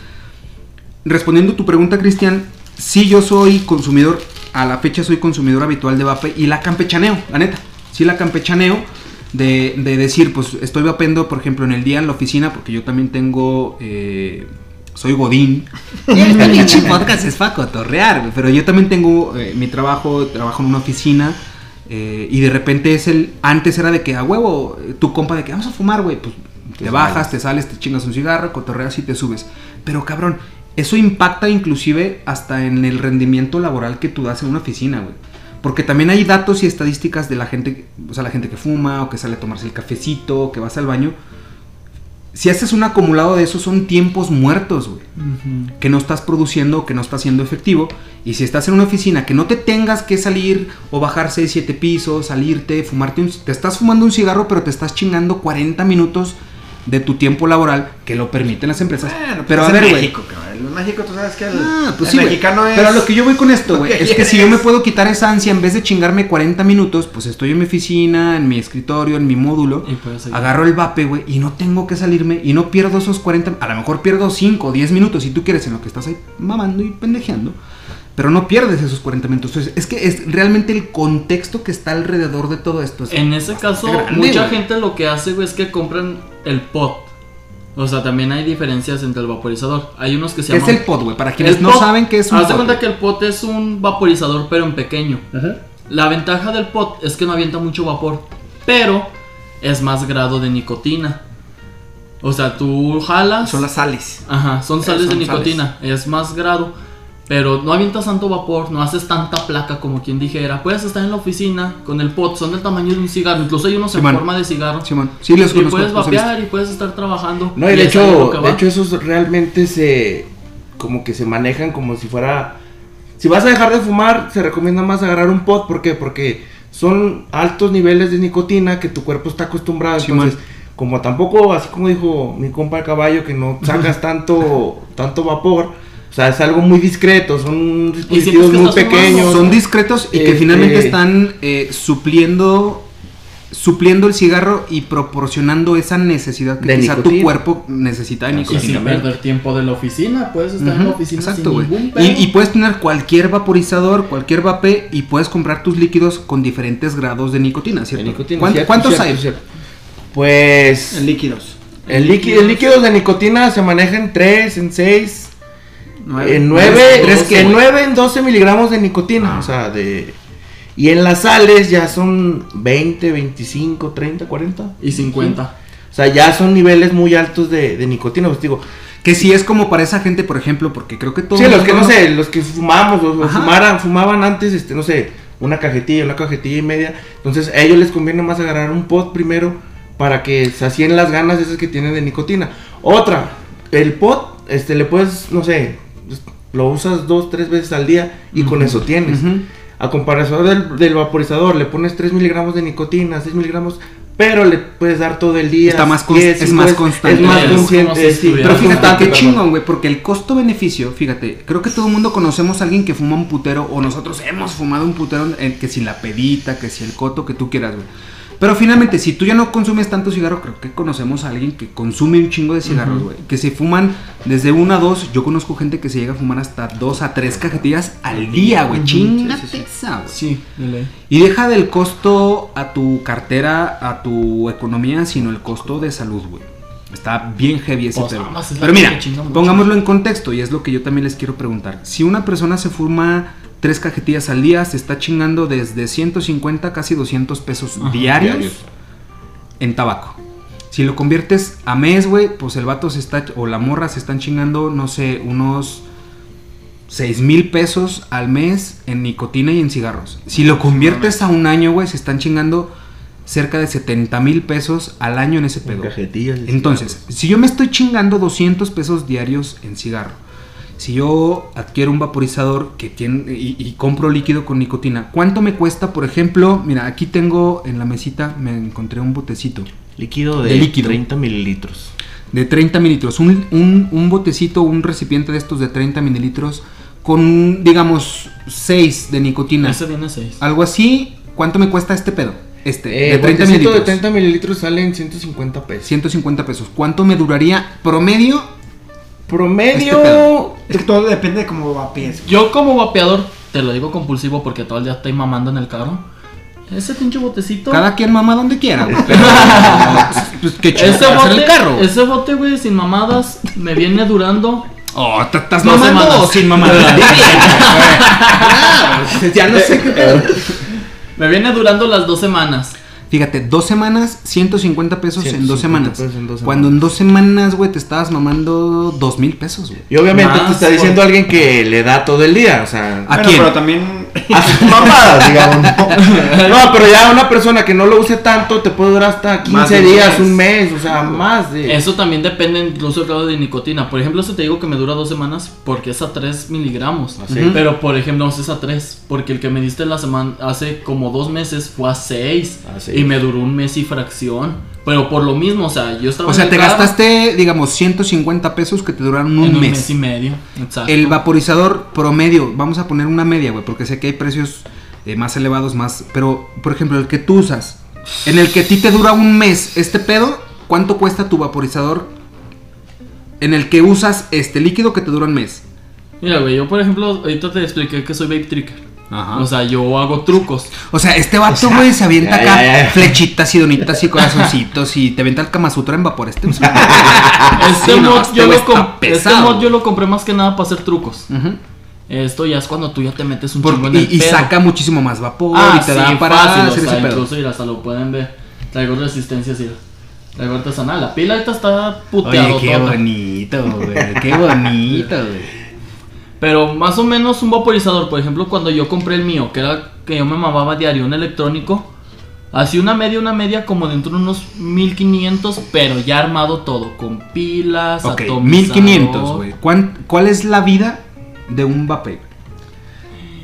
respondiendo a tu pregunta, Cristian, sí yo soy consumidor, a la fecha soy consumidor habitual de vape y la campechaneo, la neta. Sí la campechaneo de, de decir, pues estoy vapeando, por ejemplo, en el día en la oficina, porque yo también tengo... eh, soy Godín. Este pinche podcast es para cotorrear, pero yo también tengo eh, mi trabajo, trabajo en una oficina. Eh, y de repente es el. Antes era de que a huevo, tu compa de que vamos a fumar, güey. Pues te bajas, te sales, te chingas un cigarro, cotorreas y te subes. Pero cabrón, eso impacta inclusive hasta en el rendimiento laboral que tú das en una oficina, güey. Porque también hay datos y estadísticas de la gente, o sea, la gente que fuma o que sale a tomarse el cafecito, o que vas al baño. Si haces un acumulado de eso, son tiempos muertos, güey que no estás produciendo, que no está siendo efectivo. Y si estás en una oficina que no te tengas que salir o bajar 6, 7 pisos, salirte, fumarte un... Te estás fumando un cigarro, pero te estás chingando 40 minutos de tu tiempo laboral que lo permiten las empresas. Bueno, pues pero a ver, güey. En México tú sabes que el, Ah, pues el sí, güey. mexicano es... Pero lo que yo voy con esto, güey, es que si yo me puedo quitar esa ansia, en vez de chingarme 40 minutos, pues estoy en mi oficina, en mi escritorio, en mi módulo, Y agarro el vape, güey, y no tengo que salirme, y no pierdo esos 40, a lo mejor pierdo 5 o 10 minutos, si tú quieres, en lo que estás ahí mamando y pendejeando, pero no pierdes esos 40 minutos. Entonces, es que es realmente el contexto que está alrededor de todo esto. es En ese caso, grande, mucha güey. gente lo que hace, güey, es que compran el pot. O sea, también hay diferencias entre el vaporizador. Hay unos que se ¿Qué es llaman. el pod, güey? Para quienes El no pot- saben qué es un Haz de cuenta que el pot es un vaporizador, pero en pequeño. La ventaja del pot es que no avienta mucho vapor, pero es más grado de nicotina. O sea, tú jalas. Son las sales. Ajá, son Eh, sales son de nicotina, es más grado, pero no avientas tanto vapor, no haces tanta placa como quien dijera. Puedes estar en la oficina con el pot, son del tamaño de un cigarro, incluso hay unos Simón. en forma de cigarro. Simón, sí los y conozco. puedes vapear y puedes estar trabajando. No, y de ahí lo hecho, de hecho esos realmente se como que se manejan como si fuera si vas a dejar de fumar, se recomienda más agarrar un pot, ¿por qué? Porque son altos niveles de nicotina que tu cuerpo está acostumbrado, Sí, entonces man. como tampoco así como dijo mi compa el caballo que no sacas tanto tanto vapor, o sea, es algo muy discreto, son dispositivos muy pequeños. Son discretos y que Este- finalmente están eh, supliendo supliendo el cigarro y proporcionando esa necesidad que De quizá tu nicotina. cuerpo necesita de Así y nicotina. sin Nicotina. perder tiempo de la oficina, puedes estar en la oficina Exacto, sin ningún pedo. Y, y puedes tener cualquier vaporizador, cualquier vape y puedes comprar tus líquidos con diferentes grados de nicotina, De ¿cierto? nicotina, ¿Cuán- cierto, ¿Cuántos cierto, hay? cierto. Pues En líquidos. El líquido, el líquidos de nicotina se maneja en 3, en 6, En 9, ¿Tres qué, en güey? 9, en 12 miligramos de nicotina. Ah. O sea, de. Y en las sales ya son 20, 25, 30, 40. Y 50. O sea, ya son niveles muy altos de, de nicotina. Pues digo, Que si es como para esa gente, por ejemplo, porque creo que todo sí, los que no sé, los que fumamos, o, fumaran, fumaban antes, este, no sé, una cajetilla, una cajetilla y media. Entonces, a ellos les conviene más agarrar un pot primero para que sacien las ganas esas que tienen de nicotina. Otra, el pot, este, le puedes, no sé, lo usas dos, tres veces al día y con eso tienes. A comparación del, del vaporizador, le pones 3 miligramos de nicotina, 6 miligramos, pero le puedes dar todo el día. Está más cons- 10, es cinco más constante. Es más Es consciente, sí, Pero fíjate qué chingón, güey, porque el costo-beneficio, fíjate, creo que todo el mundo conocemos a alguien que fuma un putero, o nosotros hemos fumado un putero, eh, que si la pedita, que si el coto, que tú quieras, güey. Pero finalmente, si tú ya no consumes tanto cigarro, creo que conocemos a alguien que consume un chingo de cigarros, güey. Que se fuman desde una a dos. Yo conozco gente que se llega a fumar hasta dos a tres cajetillas al día, güey. Chingate esa, güey. Sí, ley. Y deja del costo a tu cartera, a tu economía, sino el costo de salud, güey. Está bien heavy ese Pues, la Pero mira, pongámoslo en contexto y es lo que yo también les quiero preguntar. Si una persona se fuma tres cajetillas al día, se está chingando desde 150 a casi 200 pesos Ajá, diarios, diarios. en tabaco. Si lo conviertes a mes, güey, pues el vato se está, o la morra se están chingando, no sé, unos 6 mil pesos al mes en nicotina y en cigarros. Si lo conviertes a un año, güey, se están chingando cerca de 70 mil pesos al año en ese En pedo. cajetillas de Entonces, cigarros. si yo me estoy chingando 200 pesos diarios en cigarro, si yo adquiero un vaporizador que tiene y, y compro líquido con nicotina, ¿cuánto me cuesta? Por ejemplo, mira, aquí tengo en la mesita, me encontré un botecito líquido de, de líquido. 30 mililitros. de 30 mililitros, un, un, un botecito, un recipiente de estos de 30 mililitros con, digamos, 6 de nicotina. Ese viene 6. Algo así, ¿cuánto me cuesta este pedo? Este, Eh, de 30 botecito mililitros. de 30 mililitros salen 150 pesos. 150 pesos. ¿Cuánto me duraría promedio? Promedio. Este pedo. Es que todo depende de cómo va a pies. Yo como vapeador, te lo digo compulsivo porque todo el día estoy mamando en el carro. Ese pinche botecito. Cada quien mama donde quiera, güey. Pero, pues qué chido ese en bote, el carro. güey. ese bote, güey, sin mamadas, me viene durando. Oh, ¿te ¿estás mamando semanas. o sin mamada? Di bien, güey. ya no sé qué pedo. Me viene durando las dos semanas. Fíjate, dos semanas, 150 pesos en dos 150 semanas. pesos en dos Cuando en dos semanas, güey, te estabas mamando dos mil pesos, güey. Y obviamente Más, te está diciendo por- alguien que le da todo el día, o sea, ¿A Bueno, quién? pero también a sus mamadas, digamos. ¿no? No, pero ya una persona que no lo use tanto te puede durar hasta 15 Más de un días, mes. un mes, o sea, más de. Eso también depende incluso del grado de nicotina. Por ejemplo, eso te digo que me dura dos semanas porque es a 3 miligramos. Así. Pero por ejemplo, no es a 3. Porque el que me diste la semana hace como dos meses fue a 6. A seis. Y me duró un mes y fracción. Pero por lo mismo, o sea, yo estaba O sea, te gastaste, digamos, 150 pesos que te duraron un en un mes. mes y medio. Exacto. El vaporizador promedio, vamos a poner una media, güey, porque sé que hay precios eh, más elevados, más. Pero, por ejemplo, el que tú usas, en el que a ti te dura un mes este pedo, ¿cuánto cuesta tu vaporizador? En el que usas este líquido que te dura un mes. Mira, güey, yo por ejemplo, ahorita te expliqué que soy vape tricker. Ajá. O sea, yo hago trucos. O sea, este vato, güey, se avienta ya, acá ya, ya. flechitas y donitas y corazoncitos y te avienta el Kama Sutra en vapor. Este, Este, Sí, no, mod, este yo lo este mod yo lo compré más que nada para hacer trucos. Ujú. Esto ya es cuando tú ya te metes un Porque- chingo en el y, y pedo. saca muchísimo más vapor Ah, y te sí, da para fácil, hacer o sea, ese pedo. incluso, mira, hasta lo pueden ver. Traigo resistencia, sí. Traigo artesanal. La pila ahorita está puteado Oye, qué bonito, güey. Qué bonito, güey. Pero más o menos un vaporizador, por ejemplo, cuando yo compré el mío, que era que yo me mamaba diario un electrónico, así una media, una media como dentro de unos 1500, pero ya armado todo, con pilas, Ok, atomizador. 1500, güey. ¿Cuán- ¿Cuál es la vida de un vape?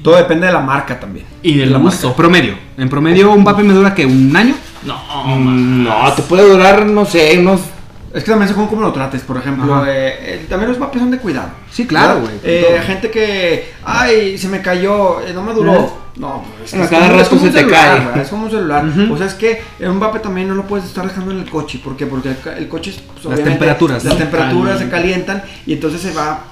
Todo depende de la marca también. Y del La uso. Promedio. En promedio, un vape me dura que un año. No, Mm, No, te puede durar, no sé, unos. Es que también según cómo lo trates, por ejemplo, eh, eh, también los vapes son de cuidado. Sí, claro, güey. Eh, gente que, ay, se me cayó, eh, no me duró. No, es que A es cada rato se un te celular, cae. Es como un celular. Ujú. O sea, es que en un vape también no lo puedes estar dejando en el coche. ¿Por qué? Porque el, el coche, pues, obviamente, temperaturas, Las ¿no? temperaturas se calientan y entonces se va.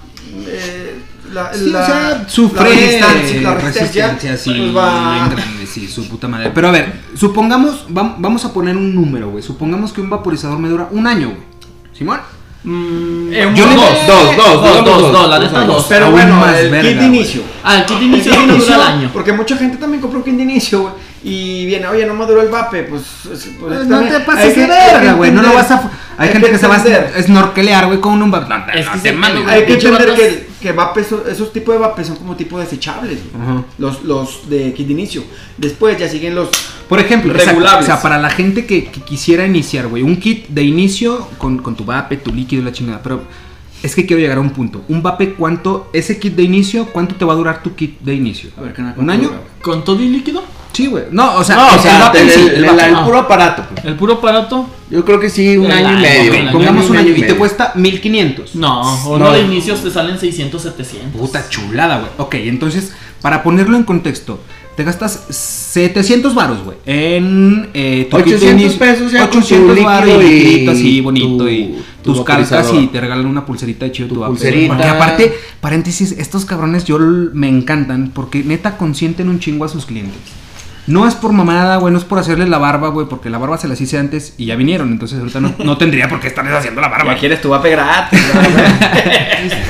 La, Sí, la- o sea, sufre la resistencia, la resistencia, resistencia, sí, pues, va- bien grande, sí, su puta madre. Pero a ver, supongamos, vam- vamos a poner un número, güey. Supongamos que un vaporizador me dura un año, güey. ¿Simón? Mm, Eh, Yo le- dos, dos, dos, dos, dos, dos, dos, la dos neta dos. Pero bueno, el verga, kit de inicio. Ah, el kit de El inicio kit de no dura el año. Porque mucha gente también compró un kit de inicio, güey. Y viene, oye, no me duró el vape, pues. es- pues, Pues no también te pases de verga, güey. No lo vas a. Hay hay gente que que se va a snorkelear, güey, con un vape. No, Es no que te se mames. Hay que entender vatos- que, que vape, esos, esos tipos de vapes son como tipo desechables, güey. Ajá. Los, los de kit de inicio. Después ya siguen los. Por ejemplo, Regulables. o sea, para la gente que, que quisiera iniciar, güey, un kit de inicio con, con tu vape, tu líquido y la chingada, pero es que quiero llegar a un punto. Un vape, ¿cuánto, ese kit de inicio, cuánto te va a durar tu kit de inicio? A ver, ¿qué ¿Un año? ¿Con todo y líquido? Sí, güey. No, o sea, No, o el- sea, puro aparato. pues. El puro aparato, Yo creo que sí, un año y medio. Pongamos un año y te cuesta 1500. no, No. uno de inicios te salen 600, 700. Puta chulada, güey. Ok, entonces, para ponerlo en contexto, te gastas 700 varos, güey. En eh, tu kit de 800 inicio. pesos ya con 800 tu varos y así bonito tu- y tu tus cartas vaporizador. y te regalan una pulserita de chido tu, pulserita. Porque aparte, paréntesis, estos cabrones yo me encantan porque neta consienten un chingo a sus clientes. No es por mamada, güey, no es por hacerles la barba, güey, porque la barba se las hice antes y ya vinieron, entonces ahorita no, no tendría por qué estarles haciendo la barba. Ya quieres tu vape gratis.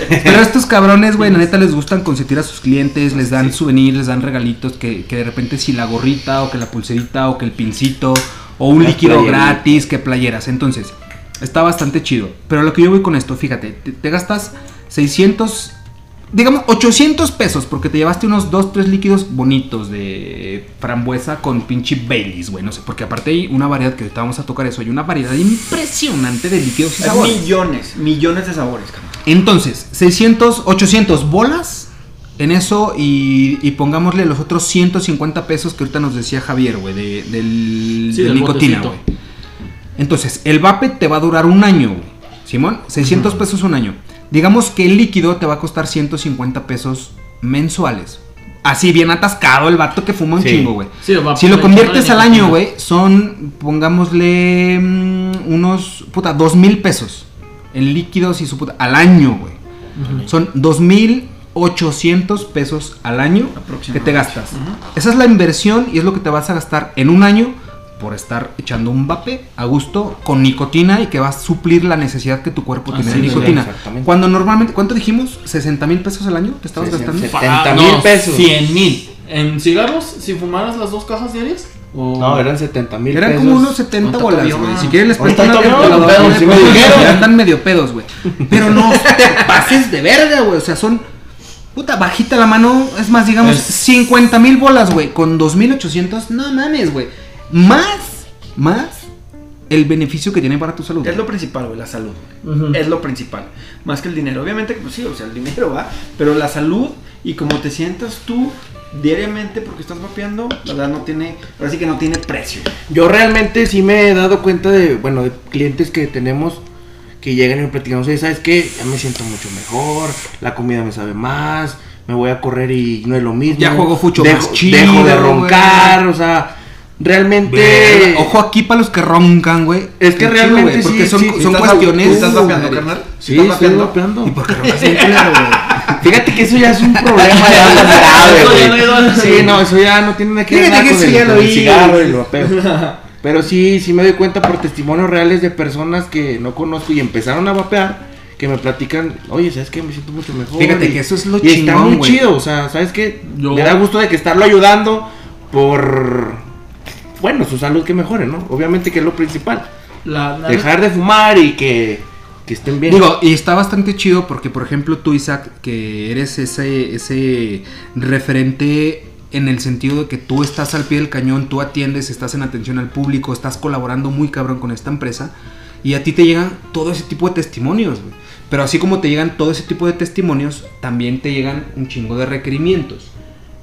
Pero estos cabrones, güey, la neta les gustan consentir a sus clientes, les dan souvenirs, les dan regalitos que, que de repente si la gorrita o que la pulserita o que el pincito o un Las líquido gratis, que playeras. Entonces, está bastante chido. Pero lo que yo voy con esto, fíjate, te, te gastas 600, digamos 800 pesos porque te llevaste unos 2, 3 líquidos bonitos de frambuesa con pinche Baileys, güey, no sé, porque aparte hay una variedad que ahorita vamos a tocar eso, hay una variedad impresionante de líquidos y Hay sabores. millones, millones de sabores, cabrón. Entonces, 600, 800 bolas en eso y, y pongámosle los otros 150 pesos que ahorita nos decía Javier, güey, de, del, Sí, de del nicotina, güey. Entonces, el vape te va a durar un año, güey. Simón, 600 pesos un año. Digamos que el líquido te va a costar 150 pesos mensuales. Así bien atascado el vato que fuma un Sí. chingo, güey. Sí, Si lo conviertes al año, güey, son, pongámosle, mm, unos, puta, dos mil pesos en líquidos y su puta, al año, güey. Son dos mil 800 pesos al año que te gastas. Esa es la inversión y es lo que te vas a gastar en un año por estar echando un vape a gusto con nicotina y que va a suplir la necesidad que tu cuerpo tiene Así de es, nicotina. exactamente. Cuando normalmente, ¿cuánto dijimos? ¿60 mil pesos al año te estabas Sí, sí, gastando? sí. Ah, 70 no, mil pesos. 100 mil. ¿En cigarros? Si fumaras las dos cajas diarias? ¿O- No, eran 70 mil Eran pesos. como unos 70 Ahorita bolas, güey. Si quieren les presto una sí ya Andan medio pedos, güey. Pero no te pases de verga, güey. O sea, son. Puta, bajita la mano. Es más, digamos, Es- 50 mil bolas, güey. Con 2800. No mames, güey. Más, más el beneficio que tiene para tu salud. Es lo principal, güey, la salud. Es lo principal. Más que el dinero. Obviamente, pues sí, o sea, el dinero va. Pero la salud y como te sientas tú diariamente porque estás vapeando, la verdad no tiene. Ahora sí que no tiene precio. Yo realmente sí me he dado cuenta de, bueno, de clientes que tenemos que llegan y me platican, oye, ¿sabes qué? Ya me siento mucho mejor, la comida me sabe más, me voy a correr y no es lo mismo. Ya juego fucho dejo, más chido, Dejo de roncar, o sea, realmente... Verga, Ojo aquí para los que roncan, güey. Es que realmente güey, Porque sí, son, sí, son ¿Estás- cuestiones. ¿Estás vapeando, carnal? Sí, ¿Estás vapeando? vapeando. ¿Y por qué roncas bien culero, güey? Fíjate que eso ya es un problema ya grave, güey. Sí, no, eso ya no tiene nada que ver Fíjate que eso ya lo vi. cigarro y el vapeo. Pero sí, sí me doy cuenta por testimonios reales de personas que no conozco y empezaron a vapear, que me platican, oye, ¿sabes qué? Me siento mucho mejor. Fíjate y- que eso es lo y está chingón, muy güey. chido, o sea, ¿sabes qué? Yo- Me da gusto de que estarlo ayudando por, bueno, su salud que mejore, ¿no? Obviamente que es lo principal. La, la- Dejar de fumar y que, que estén bien. Digo, y está bastante chido porque, por ejemplo, tú, Isaac, que eres ese, ese referente en el sentido de que tú estás al pie del cañón, tú atiendes, estás en atención al público, estás colaborando muy cabrón con esta empresa y a ti te llegan todo ese tipo de testimonios, güey. Pero así como te llegan todo ese tipo de testimonios, también te llegan un chingo de requerimientos.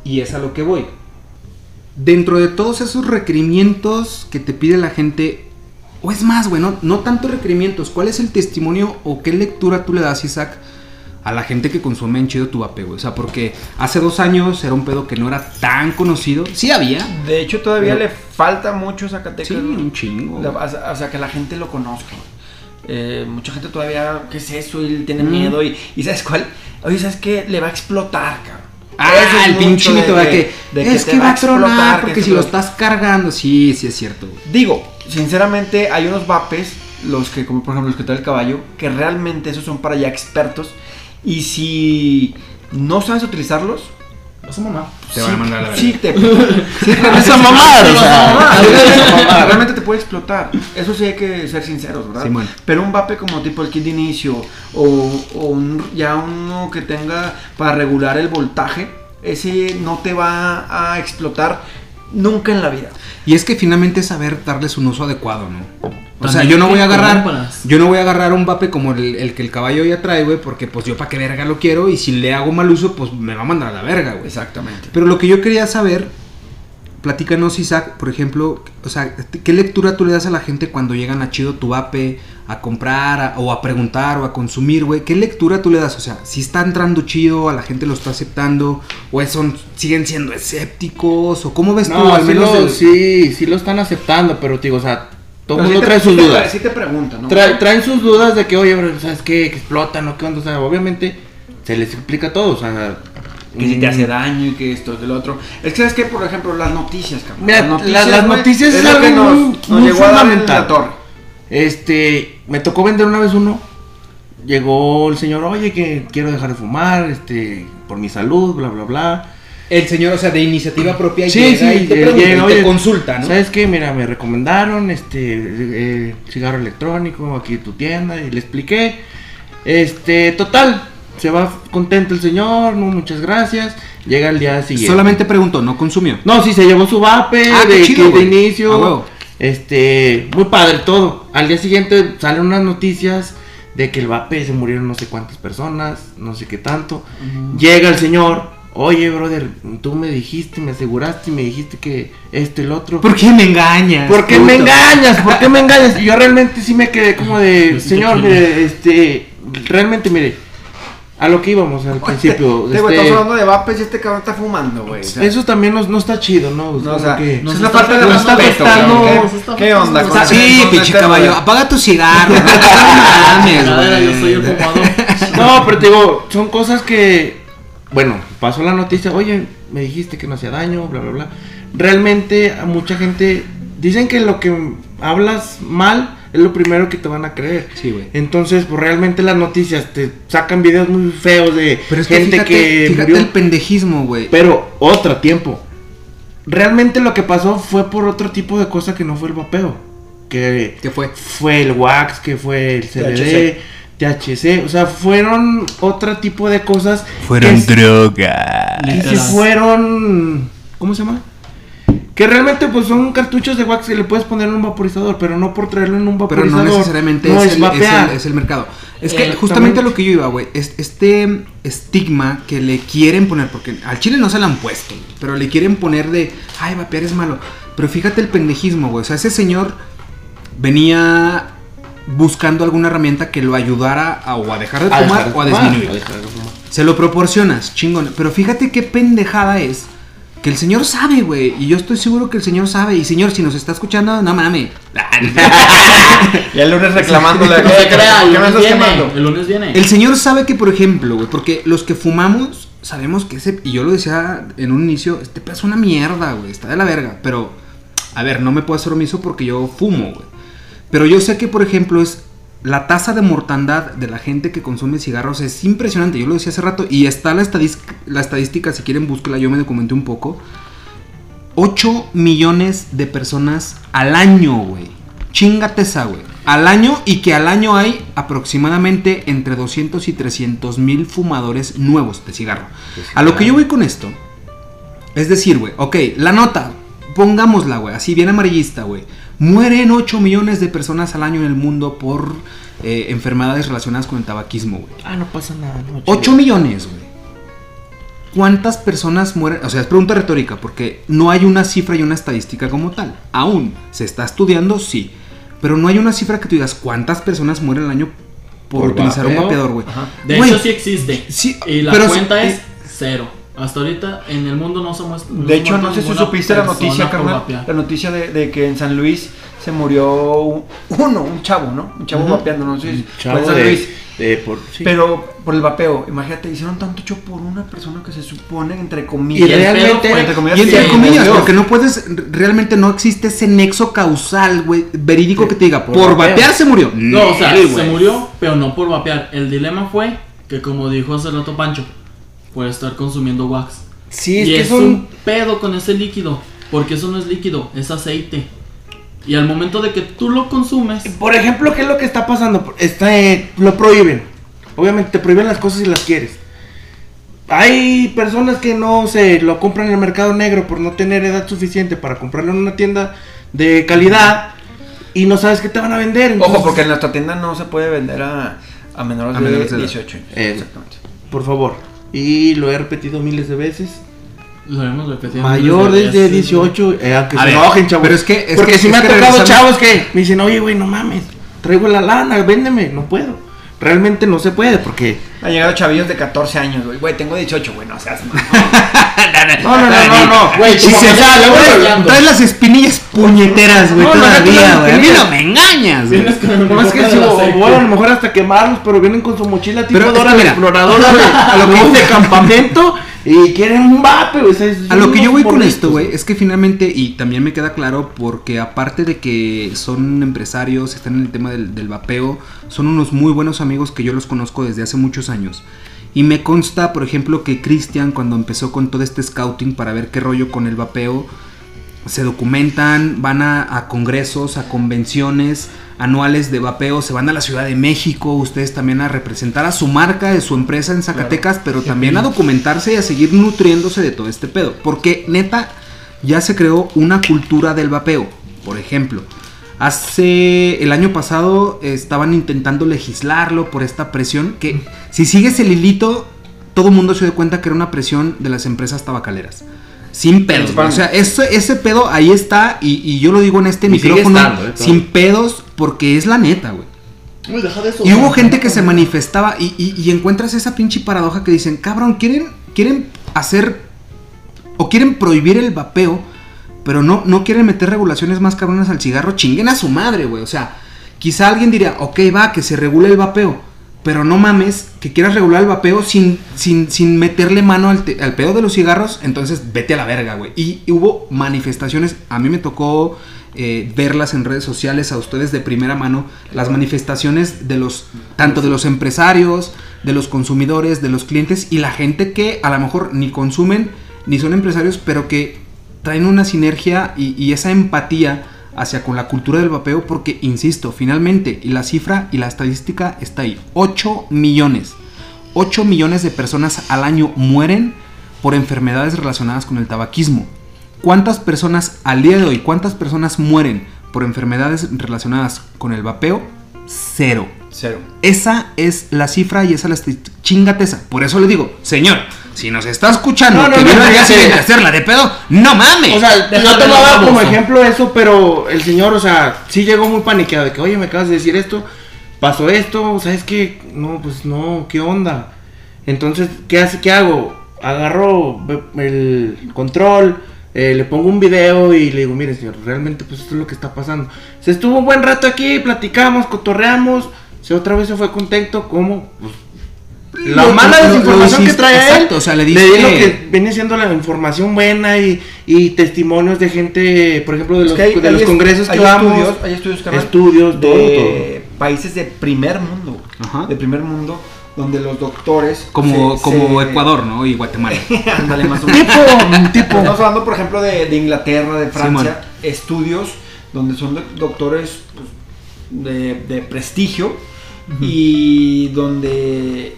Y es a lo que voy. Dentro de todos esos requerimientos que te pide la gente, o es más, güey, no, no tanto requerimientos, ¿cuál es el testimonio o qué lectura tú le das, Isaac, a la gente que consume en chido tu vape, güey? O sea, porque hace dos años era un pedo que no era tan conocido. Sí había. De hecho, todavía Pero- le falta mucho a Zacatecas. Sí, güey. un chingo. La- O sea, o sea, que la gente lo conozca. Eh, mucha gente todavía, ¿qué es eso? Y tiene Mm. miedo. Y, y ¿sabes cuál? Oye, ¿sabes qué? Le va a explotar, cabrón. Ah, es el pinche de- mito, de- Que, de es te que va a tronar explotar, porque que si lo estás cargando. Sí, sí es cierto, güey. Digo, sinceramente, hay unos vapes, los que, como por ejemplo los que trae el caballo, que realmente esos son para ya expertos. Y si no sabes utilizarlos, Esa mamá. Te van a mandar a la sí, te, sí, o sea, esa mamada. realmente te puede explotar. Eso sí hay que ser sinceros, ¿verdad? Simón. Pero un vape como tipo el kit de inicio o, o un- ya uno que tenga para regular el voltaje, ese no te va a explotar nunca en la vida. Y es que finalmente es saber darles un uso adecuado, ¿no? O sea, yo no voy a agarrar, compras. yo no voy a agarrar un vape como el, el que el caballo ya trae, güey, porque pues yo para qué verga lo quiero y si le hago mal uso, pues me va a mandar a la verga, güey. Exactamente. Pero lo que yo quería saber, platícanos Isaac, por ejemplo, o sea, ¿qué lectura tú le das a la gente cuando llegan a Chido tu vape a comprar a- o a preguntar o a consumir, güey? ¿Qué lectura tú le das? O sea, si está entrando chido, a la gente lo está aceptando o es- son siguen siendo escépticos o cómo ves tú al sí, menos lo, del- sí, sí lo están aceptando, pero digo, o sea, todo el mundo sí trae sus sí te- dudas. Sí te preguntan, ¿no? Trae- traen sus dudas de que, oye, bro, ¿sabes qué? Que explotan o qué onda. O sea, obviamente se les explica todo. O sea, que si te mm, hace daño y que esto, que lo otro. Es que sabes que, por ejemplo, las noticias, cabrón. Mira, la- las noticias es lo que nos, muy- nos muy llegó a la torre. Este, me tocó vender una vez uno. Llegó el señor, oye, que quiero dejar de fumar, este, por mi salud, bla, bla, bla. El señor, o sea, de iniciativa propia Sí, llega sí, y te eh, pregunta llega, y oye, te consulta, ¿no? ¿Sabes qué? Mira, me recomendaron este eh, cigarro electrónico, aquí tu tienda, y le expliqué. Este, total, se va contento el señor, no, muchas gracias. Llega el día siguiente. Solamente preguntó, no consumió. No, sí, se llevó su vape Ah, qué de, chido, inicio. Este, muy padre todo. Al día siguiente salen unas noticias de que el vape se murieron no sé cuántas personas, no sé qué tanto. Llega el señor, oye, brother, tú me dijiste, me aseguraste y me dijiste que este, el otro. ¿Por qué me engañas? ¿Por qué puto? me engañas? ¿Por qué me engañas? Y yo realmente sí me quedé como de, señor, te mire, este, realmente, mire, a lo que íbamos al principio. Este, güey, este, estamos hablando de vapes y este cabrón está fumando, güey. o sea, eso también no, no está chido, ¿no? no, o sea, que- es una está falta de respeto, afectando. ¿Qué, onda con sí, pinche caballo, apaga tu cigarro. No mames, güey. yo soy el fumador. No, pero te digo, son cosas que, bueno, pasó la noticia, oye, me dijiste que no hacía daño, bla, bla, bla. Realmente a mucha gente dicen que lo que hablas mal es lo primero que te van a creer. Sí, güey. Entonces, pues realmente las noticias te sacan videos muy feos de Pero es que gente fíjate, que fíjate murió. el pendejismo, güey. Pero otro tiempo. Realmente lo que pasó fue por otro tipo de cosa que no fue el vapeo. Que ¿Qué fue? fue el wax, que fue el CBD, THC, o sea, fueron otro tipo de cosas que, drogas. se Literal. fueron, ¿cómo se llama? Que realmente pues son cartuchos de wax que le puedes poner en un vaporizador, pero no por traerlo en un Pero vaporizador. no necesariamente no es, es, el, es, vapear. el, es el mercado. Es que justamente lo que yo iba, güey, es este estigma que le quieren poner, porque al chile no se lo han puesto, pero le quieren poner de, ay, vapear es malo. Pero fíjate el pendejismo, güey. O sea, ese señor venía buscando alguna herramienta que lo ayudara a, o a dejar de A fumar dejar de o a disminuir. a dejar de fumar. Se lo proporcionas, chingón. Pero fíjate qué pendejada es que el señor sabe, güey. Y yo estoy seguro que el señor sabe. Y señor, si nos está escuchando, no mames. Y el lunes reclamándole. No se crea, ¿Por el lunes viene. El lunes viene. El señor sabe que, por ejemplo, güey, porque los que fumamos sabemos que ese, y yo lo decía en un inicio, este pedo es una mierda, güey, está de la verga, pero, a ver, no me puedo hacer omiso porque yo fumo, güey. Pero yo sé que, por ejemplo, es la tasa de mortandad de la gente que consume cigarros es impresionante, yo lo decía hace rato, y está la, estadística, si quieren búsquela, yo me documenté un poco. 8 millones de personas al año, güey. Chingate esa, güey. Al año y que al año hay aproximadamente entre 200 y 300 mil fumadores nuevos de cigarro. A lo que yo voy con esto, es decir, güey, ok, la nota, pongámosla, güey, así bien amarillista, güey. Mueren 8 millones de personas al año en el mundo por eh, enfermedades relacionadas con el tabaquismo, güey. Ah, no pasa nada. No, 8 chido. millones, güey. ¿Cuántas personas mueren? O sea, es pregunta retórica, porque no hay una cifra y una estadística como tal. Aún se está estudiando, sí. Pero no hay una cifra que tú digas cuántas personas mueren al año por, Por utilizar un vapeador, güey. De hecho, sí existe. sí, y la pero- cuenta eh, es cero. Hasta ahorita en el mundo no somos. De hecho, no sé si supiste la noticia, carnal. La noticia de, de que en San Luis se murió un- uno, un chavo, ¿no? Un chavo Ujú. vapeando, no sé si Chavo fue en San de, Luis. de por, sí. Pero por el vapeo, imagínate, hicieron tanto hecho por una persona que se supone, entre y comillas, realmente, fue- entre comillas, Y entre comillas, porque no puedes, realmente no existe ese nexo causal, güey, verídico que te diga, por, Por vapear se murió. No, o sea, se murió, pero no por vapear. El dilema fue que, como dijo hace rato Pancho, por estar consumiendo wax. sí, es y que es son... un pedo con ese líquido. Porque eso no es líquido, es aceite. Y al momento de que tú lo consumes, Por ejemplo, ¿qué es lo que está pasando? Está, eh, lo prohíben. Obviamente te prohíben las cosas si las quieres. Hay personas que no sé, lo compran en el mercado negro por no tener edad suficiente para comprarlo en una tienda de calidad y no sabes qué te van a vender. Ojo, entonces, porque en nuestra tienda no se puede vender a, a menores A de menores de edad. 18 años. Eh, Exactamente. Por favor. Y lo he repetido miles de veces. lo hemos repetido. Mayor miles de desde veces, 18, eh, aunque A se ver, enojen, chavos. pero es que- es Porque que- si es me ha que tocado chavos que me dicen, oye, güey, no mames, traigo la lana, véndeme. No puedo. Realmente no se puede porque... Han llegado chavillos de 14 años, güey. Güey, tengo 18, güey, no seas. No, no, no, no, no. Güey, como se que sale, güey. Traes las espinillas puñeteras, güey, No, todavía, güey. A mí no, no me engañas, güey. Vienes con el No es que boca si del o, aceite. o a lo mejor hasta quemarlos, pero vienen con su mochila tipo Pero Dora que la mira, exploradora, güey, a lo mejor de campamento y quieren un vape, güey. o sea, A lo que yo voy con esto, güey, es que finalmente, y también me queda claro, porque aparte de que son empresarios, están en el tema del, del vapeo, son unos muy buenos amigos que yo los conozco desde hace muchos años. Y me consta, por ejemplo, que Cristian, cuando empezó con todo este scouting para ver qué rollo con el vapeo, se documentan, van a, a congresos, a convenciones anuales de vapeo, se van a la Ciudad de México, ustedes también a representar a su marca, de su empresa en Zacatecas, pero también a documentarse y a seguir nutriéndose de todo este pedo. Porque neta, ya se creó una cultura del vapeo. Por ejemplo, hace el año pasado estaban intentando legislarlo por esta presión que si sigues el hilito, todo el mundo se dio cuenta que era una presión de las empresas tabacaleras. Sin pedos. O sea, ese, ese pedo ahí está y, y yo lo digo en este Y micrófono estando, eh, sin pedos porque es la neta, güey. Uy, deja de eso, Y hubo gente que se manifestaba y, y- y encuentras esa pinche paradoja que dicen, cabrón, quieren, quieren hacer o quieren prohibir el vapeo, pero no, no quieren meter regulaciones más cabronas al cigarro, chinguen a su madre, güey. O sea, quizá alguien diría, ok, va, que se regule el vapeo, pero no mames que quieras regular el vapeo sin, sin, sin meterle mano al, te- al pedo de los cigarros, entonces vete a la verga, güey. Y, hubo manifestaciones, a mí me tocó eh, verlas en redes sociales a ustedes de primera mano, las manifestaciones de los, tanto de los empresarios, de los consumidores, de los clientes y la gente que a lo mejor ni consumen ni son empresarios, pero que traen una sinergia y, y esa empatía hacia con la cultura del vapeo porque, insisto, finalmente, y la cifra y la estadística está ahí, 8 millones, 8 millones de personas al año mueren por enfermedades relacionadas con el tabaquismo. ¿Cuántas personas al día de hoy, cuántas personas mueren por enfermedades relacionadas con el vapeo? Cero. Cero. Esa es la cifra y esa es la. Chingate esa. Por eso le digo, señor, si nos está escuchando, No, no, que no, no, sí. a hacerla de pedo, no mames. O sea, yo tomaba como ejemplo eso, pero el señor, o sea, sí llegó muy paniqueado de que, oye, me acabas de decir esto, pasó esto, ¿sabes qué? No, pues no, ¿qué onda? Entonces, ¿qué hace? ¿Qué hago? agarro el control, eh, le pongo un video y le digo, mire señor, realmente pues esto es lo que está pasando. Se estuvo un buen rato aquí, platicamos, cotorreamos, otra vez se fue contento, ¿cómo? Pues, la Lo- mala lo- lo desinformación que hiciste, trae exacto, él, o sea, le di diste- lo que viene siendo la información buena y, y testimonios de gente, por ejemplo, de los, que hay- de hay los es- congresos hay que vamos. estudios, hay estudios, carnal, estudios, todo, de países de primer mundo, Ajá. de primer mundo, donde los doctores Como, se- como se- Ecuador, ¿no? Y Guatemala. Ándale, más o menos. Tipo, tipo. Estamos hablando, por ejemplo, de, de Inglaterra, de Francia, Simón. estudios donde son doc- doctores pues, de, de prestigio y donde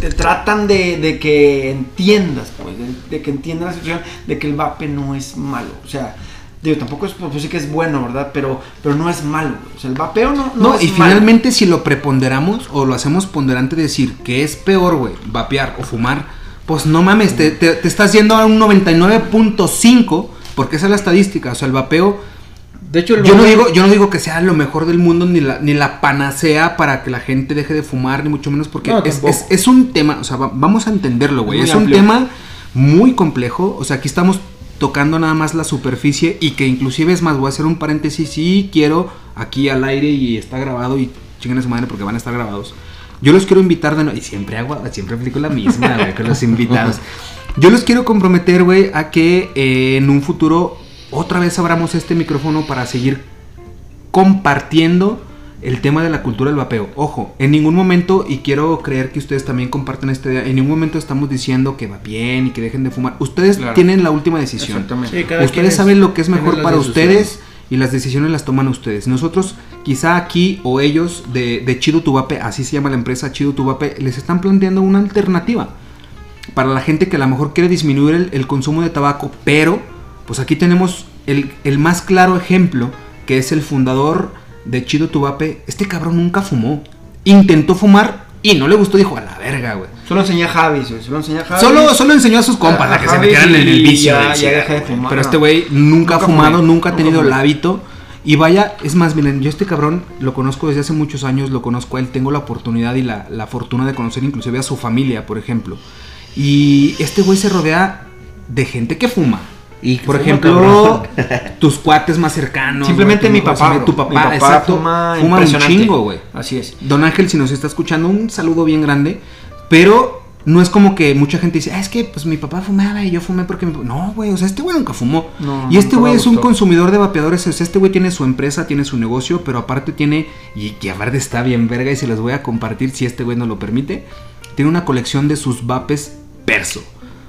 te tratan de, de que entiendas, pues, de, de que entiendas la situación, de que el vape no es malo. O sea, digo, tampoco es, pues sí que es bueno, ¿verdad? Pero, pero no es malo. O sea, el vapeo no, no, No, es y malo. finalmente si lo preponderamos o lo hacemos ponderante de decir que es peor, güey, vapear o fumar, pues no mames, te, te- te estás yendo a un 99.5 porque esa es la estadística, o sea, el vapeo De hecho, yo no digo yo no digo que sea lo mejor del mundo ni la, ni la panacea para que la gente deje de fumar ni mucho menos porque No, es, es- es un tema, o sea, va- vamos a entenderlo, güey, Es un tema muy complejo, o sea, aquí estamos tocando nada más la superficie y que inclusive es más, voy a hacer un paréntesis, sí quiero aquí al aire y está grabado y chinguen a su madre porque van a estar grabados. Yo los quiero invitar de nuevo, y siempre hago, siempre aplico la misma, güey, con los invitados. Yo los quiero comprometer, güey, a que eh, en un futuro otra vez abramos este micrófono para seguir compartiendo el tema de la cultura del vapeo. Ojo, en ningún momento, y quiero creer que ustedes también comparten esta idea, en ningún momento estamos diciendo que va bien y que dejen de fumar. Ustedes Claro. tienen la última decisión. Exactamente. Sí, Ustedes es- saben lo que es mejor para ustedes y las decisiones las toman ustedes. Nosotros, quizá aquí o ellos de, de Chido Tubape, así se llama la empresa Chido Tubape, les están planteando una alternativa para la gente que a lo mejor quiere disminuir el, el consumo de tabaco, pero pues aquí tenemos el, el más claro ejemplo, que es el fundador de Chido Tubape. Este cabrón nunca fumó. Intentó fumar y no le gustó, dijo, a la verga, güey. Solo enseña a Javis, güey. Solo enseña a Javis. Solo, solo enseñó a sus compas a que se metieran en el vicio. ya- ya de fumar, Pero no. este güey nunca ha fumado, fumé, nunca ha tenido el hábito. Y vaya, es más, miren, yo este cabrón lo conozco desde hace muchos años, lo conozco a él, tengo la oportunidad y la, la fortuna de conocer inclusive a su familia, por ejemplo. Y este güey se rodea de gente que fuma. Y Por fuma, ejemplo, cabrón. tus cuates más cercanos. Simplemente mi papá. Tu papá, Mi exacto. fuma, Fuma, un chingo, güey. Así es. Don Ángel, si nos está escuchando, un saludo bien grande. Pero no es como que mucha gente dice, ah, es que pues mi papá fumaba y yo fumé porque mi papá-". No, güey, o sea, este güey nunca fumó. No, y este güey es un consumidor de vapeadores. O sea, este güey tiene su empresa, tiene su negocio, pero aparte tiene, y que aparte está bien verga y se los voy a compartir si este güey no lo permite. Tiene una colección de sus vapes perso.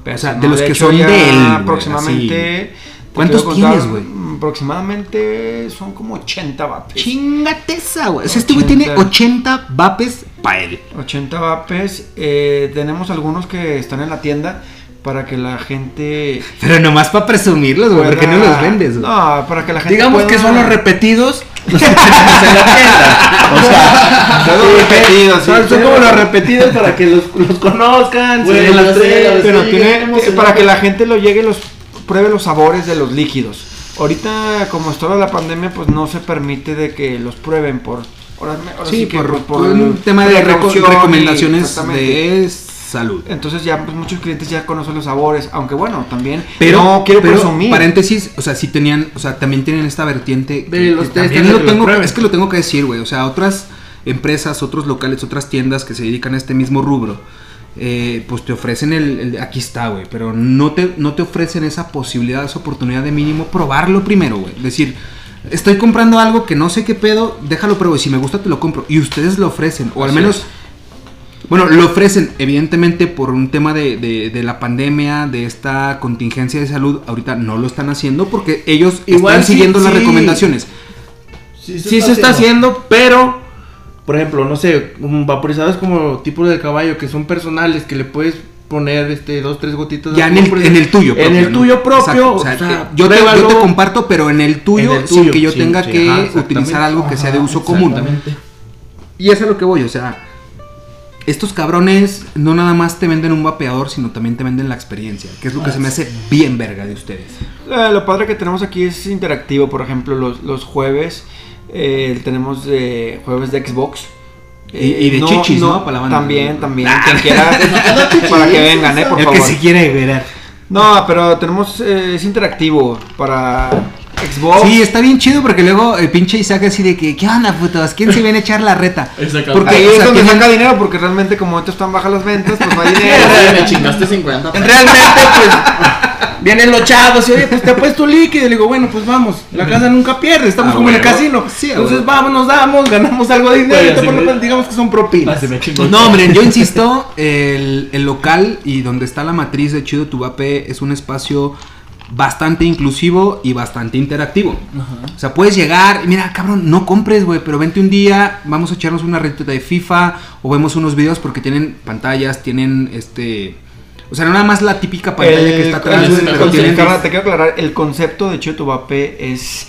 O sea, de los que hecho, son de él. Aproximadamente. así. ¿Cuántos contar, tienes, güey? Aproximadamente son como 80 vapes. Chingate esa, güey. O sea, este güey tiene 80. 80 vapes para él. 80 vapes. eh, tenemos algunos que están en la tienda para que la gente. Pero nomás para presumirlos, güey, porque no los vendes, güey. No, para que la gente. Digamos que son los repetidos. Los que tenemos en la tienda. O sea, Son los repetidos, sí, son, son sí. como los repetidos para que los, los conozcan. Den ya las tres. Pero Sí, tiene- para que la gente lo llegue y los pruebe los sabores de los líquidos. Ahorita, como es toda la pandemia, pues no se permite de que los prueben por. Ahora, ahora Sí, que, por, pues, por un tema de recomendaciones exactamente. de salud. Entonces ya pues, muchos clientes ya conocen los sabores, aunque bueno, también Pero, no quiero pero, presumir. paréntesis, o sea, sí tenían, o sea, también tienen esta vertiente. De los que también lo tengo, es que lo tengo que decir, güey. O sea, otras empresas, otros locales, otras tiendas que se dedican a este mismo rubro, eh, pues te ofrecen el, el- aquí está, güey. Pero no te, no te ofrecen esa posibilidad, esa oportunidad de mínimo probarlo primero, güey. Decir, estoy comprando algo que no sé qué pedo, déjalo pruebo. Y si me gusta, te lo compro. Y ustedes lo ofrecen, o al Así menos. es. Bueno, lo ofrecen evidentemente por un tema de, de- de la pandemia, de esta contingencia de salud. Ahorita no lo están haciendo porque ellos Igual están sí, siguiendo las sí. recomendaciones. Sí, se está haciendo, pero, por ejemplo, no sé, un vaporizadores como tipo de caballo que son personales, que le puedes poner este dos, tres gotitas de Ya en el, en el tuyo. En el ¿no? tuyo propio. O sea, o sea, yo, te, yo pruébalo. te comparto, pero en el tuyo, En el sin que yo sí, tenga sí, que ajá, utilizar algo que sea de uso común. exactamente. Y eso es a lo que voy, o sea, estos cabrones no nada más te venden un vapeador, sino también te venden la experiencia, que es lo que se me hace bien verga de ustedes. Eh, lo padre que tenemos aquí es interactivo, por ejemplo, los, los jueves eh, tenemos eh, jueves de Xbox. Y- y de chichis, ¿no? Para la banda. También, también. Quien quiera, para que vengan, ¿eh? Por El favor. que si quiere ver. No, pero tenemos, eh, es interactivo para Xbox. Sí, está bien chido porque luego el pinche Isaac así de que, ¿qué onda, putos? ¿Quién se viene a echar la reta? Exacto. Porque Ahí o es sea, donde tienen- saca dinero porque realmente como ahorita están bajas las ventas, pues no hay dinero. me chingaste 50. Realmente, pues, vienen los chavos y oye, pues te apuesto líquido. Y le digo, bueno, pues vamos, la casa nunca pierde, estamos Ah, como en el casino. Sí, Entonces huevo. vamos, nos damos, ganamos algo de dinero Oye, y ponen- me- digamos que son propinas. Ah, se me chingó. No, hombre, yo insisto, el, el local y donde está la matriz de Chido Tubape es un espacio bastante inclusivo y bastante interactivo. O sea, puedes llegar y mira, cabrón, no compres, güey, pero vente un día, vamos a echarnos una retita de FIFA o vemos unos videos porque tienen pantallas, tienen este... O sea, no nada más la típica pantalla El- que está atrás, el- el tienen... Carla, te quiero aclarar, el concepto de Chido Vape es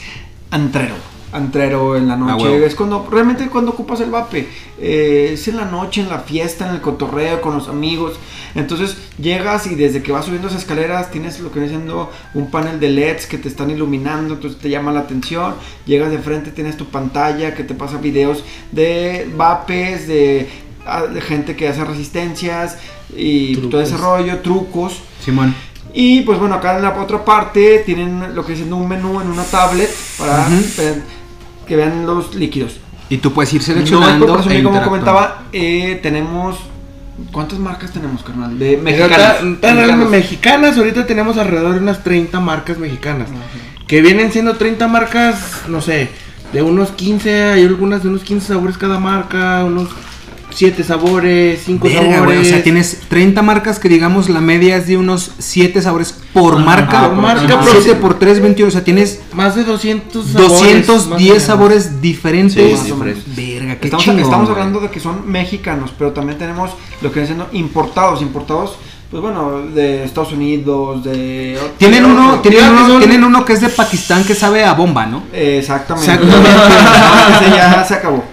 antrero. Antrero en la noche. huevo. es cuando, realmente cuando ocupas el vape. eh, es en la noche, en la fiesta, en el cotorreo, con los amigos. Entonces llegas y desde que vas subiendo esas escaleras tienes lo que viene siendo un panel de LEDs que te están iluminando, entonces te llama la atención. Llegas de frente, tienes tu pantalla que te pasa videos de vapes, de, ah, de gente que hace resistencias y todo Trucos. ese rollo, trucos. Simón. Y pues bueno, acá en la otra parte tienen lo que es un menú en una tablet para que vean los líquidos. Y tú puedes ir No, seleccionando. por presumir, e como comentaba, eh, tenemos. ¿Cuántas marcas tenemos, carnal? De Mexicanas. mexicanas. mexicanas. mexicanas, ahorita tenemos alrededor de unas 30 marcas mexicanas. Que vienen siendo 30 marcas, no sé, de unos 15, hay algunas de unos 15 sabores cada marca, unos 7 sabores, 5 Verga, sabores. güey, o sea, tienes 30 marcas que digamos la media es de unos 7 sabores por Ajá, marca. por marca, pero- 7 por 3, 21, o sea, tienes Más de 200 sabores. más o 210 menos. sabores diferentes. Sí. Verga, qué Estamos, chingón, estamos hablando de que son mexicanos, pero también tenemos lo que siendo importados. Importados, pues bueno, de Estados Unidos, de. Tienen uno, tienen, uno, son- tienen uno que es de Pakistán que sabe a bomba, ¿no? Exactamente. Exactamente. No, ese ya se acabó.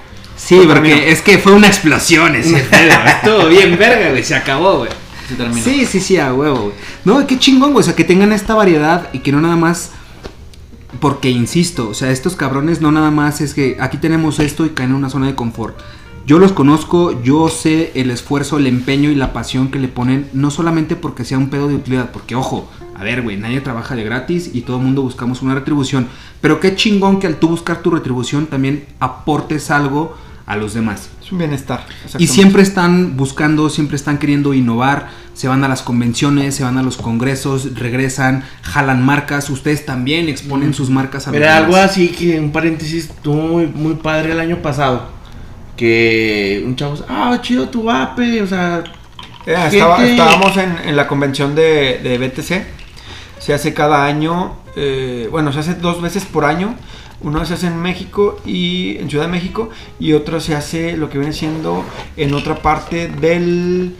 Sí, porque es que fue una explosión ese pedo. Estuvo bien verga, güey, se acabó, güey. Se terminó. Sí, sí, sí, a huevo, güey. No, qué chingón, güey. O sea, que tengan esta variedad y que no nada más. Porque insisto, o sea, estos cabrones no nada más es que aquí tenemos esto y caen en una zona de confort. Yo los conozco, yo sé el esfuerzo, el empeño y la pasión que le ponen, no solamente porque sea un pedo de utilidad, porque ojo, a ver, güey, nadie trabaja de gratis y todo el mundo buscamos una retribución, pero qué chingón que al tú buscar tu retribución también aportes algo a los demás. Es un bienestar. Y siempre están buscando, siempre están queriendo innovar, se van a las convenciones, se van a los congresos, regresan, jalan marcas, ustedes también exponen sus marcas a los Mira, algo demás. así que un paréntesis estuvo muy, muy padre el año pasado. Que un chavo, ah, chido tu vape, o sea, Eh, estaba- estábamos en, en la convención de, de BTC. Se hace cada año, eh, bueno, se hace dos veces por año. Uno se hace en México y en Ciudad de México y otro se hace lo que viene siendo en otra parte del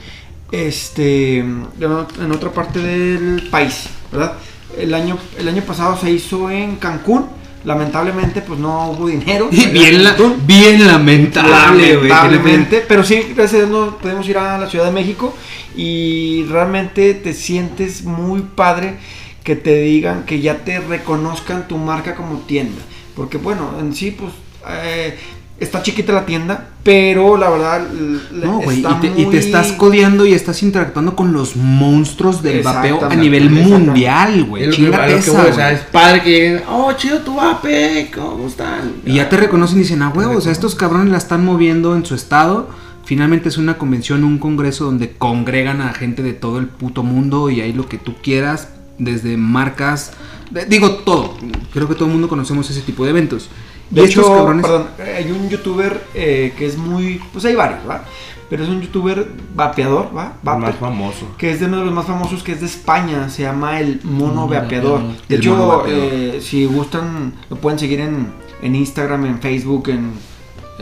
este en otra parte del país, ¿verdad? El año el año pasado se hizo en Cancún. Lamentablemente pues no hubo dinero. Y bien, la- Cancún. bien lamentable. Lamentablemente, pero sí, gracias a Dios no podemos ir a la Ciudad de México y realmente te sientes muy padre que te digan que ya te reconozcan tu marca como tienda. Porque bueno, en sí pues eh, está chiquita la tienda, pero la verdad No, güey, y te, y te muy- estás codeando y estás interactuando con los monstruos del vapeo a nivel mundial, güey. es o sea, es padre que lleguen, oh, chido tu vape, ¿cómo están? Y ya te reconocen y dicen, ah, huevo, o sea, estos cabrones la están moviendo en su estado. Finalmente es una convención, un congreso donde congregan a gente de todo el puto mundo y hay lo que tú quieras, desde marcas, digo todo. Creo que todo el mundo conocemos ese tipo de eventos. De y hecho, estos cabrones, perdón, hay un youtuber eh, que es muy, pues hay varios, ¿va? Pero es un youtuber vapeador, ¿va? El Vape- más famoso. que es de uno de los más vamosos, que es de España, se llama el Mono Mono Vapeador. De El hecho, Vapeador. eh, si gustan, lo pueden seguir en, en Instagram, en Facebook, en...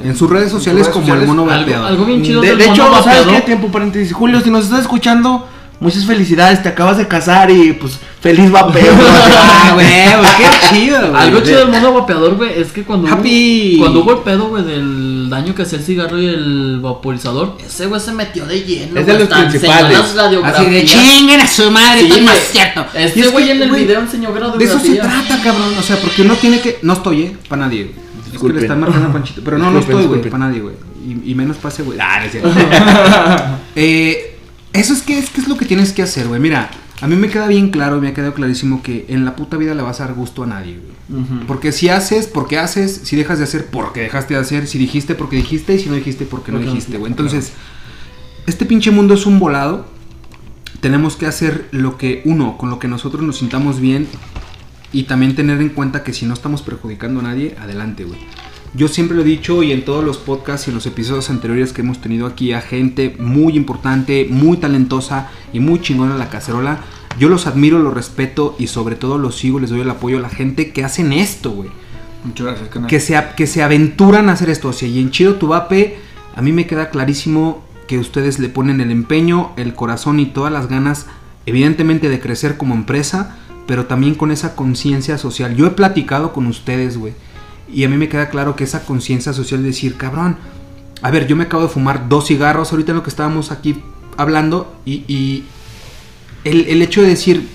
en sus redes sociales redes como sociales. el mono Algo, vapeador. algo bien chido De, del de hecho, mono ¿sabes qué? Tiempo paréntesis. Julio, si nos estás escuchando, muchas felicidades, te acabas de casar y pues feliz vapeo. ah, güey, qué chido, güey. Algo chido del mono vapeador, güey, es que cuando Happy. hubo, cuando hubo el pedo, güey, del daño que hacía el cigarro y el vaporizador, ese güey se metió de lleno. Es de güey, los principales. Así de chinguen a su madre, Sí, esto no es güey. cierto. Este es güey que, en el video enseñó De radiografías. eso se trata, cabrón. O sea, porque uno tiene que. No estoy, ¿eh? Para nadie. güey. Es que le están marcando a Panchito. Pero no, no estoy, güey. Para nadie, güey. y, y menos pase, güey. Ah, no es cierto. Eh, eso es que, es que es lo que tienes que hacer, güey. Mira, a mí me queda bien claro, me ha quedado clarísimo que en la puta vida le vas a dar gusto a nadie, güey. Porque si haces, porque haces, si dejas de hacer, porque dejaste de hacer, si dijiste, porque dijiste, y si no dijiste, porque no dijiste, güey. Entonces, este pinche mundo es un volado. Tenemos que hacer lo que uno, con lo que nosotros nos sintamos bien y también tener en cuenta que si no estamos perjudicando a nadie, adelante, güey. Yo siempre lo he dicho y en todos los podcasts y en los episodios anteriores que hemos tenido aquí a gente muy importante, muy talentosa y muy chingona en la cacerola. Yo los admiro, los respeto y sobre todo los sigo, les doy el apoyo a la gente que hacen esto, güey Muchas gracias, canal. que se, que se aventuran a hacer esto. O sea, y en Chido Tubape, a mí me queda clarísimo que ustedes le ponen el empeño, el corazón y todas las ganas, evidentemente, de crecer como empresa, pero también con esa conciencia social. Yo he platicado con ustedes, güey, y a mí me queda claro que esa conciencia social de decir, cabrón, a ver, yo me acabo de fumar dos cigarros ahorita en lo que estábamos aquí hablando, y, y el, el hecho de decir,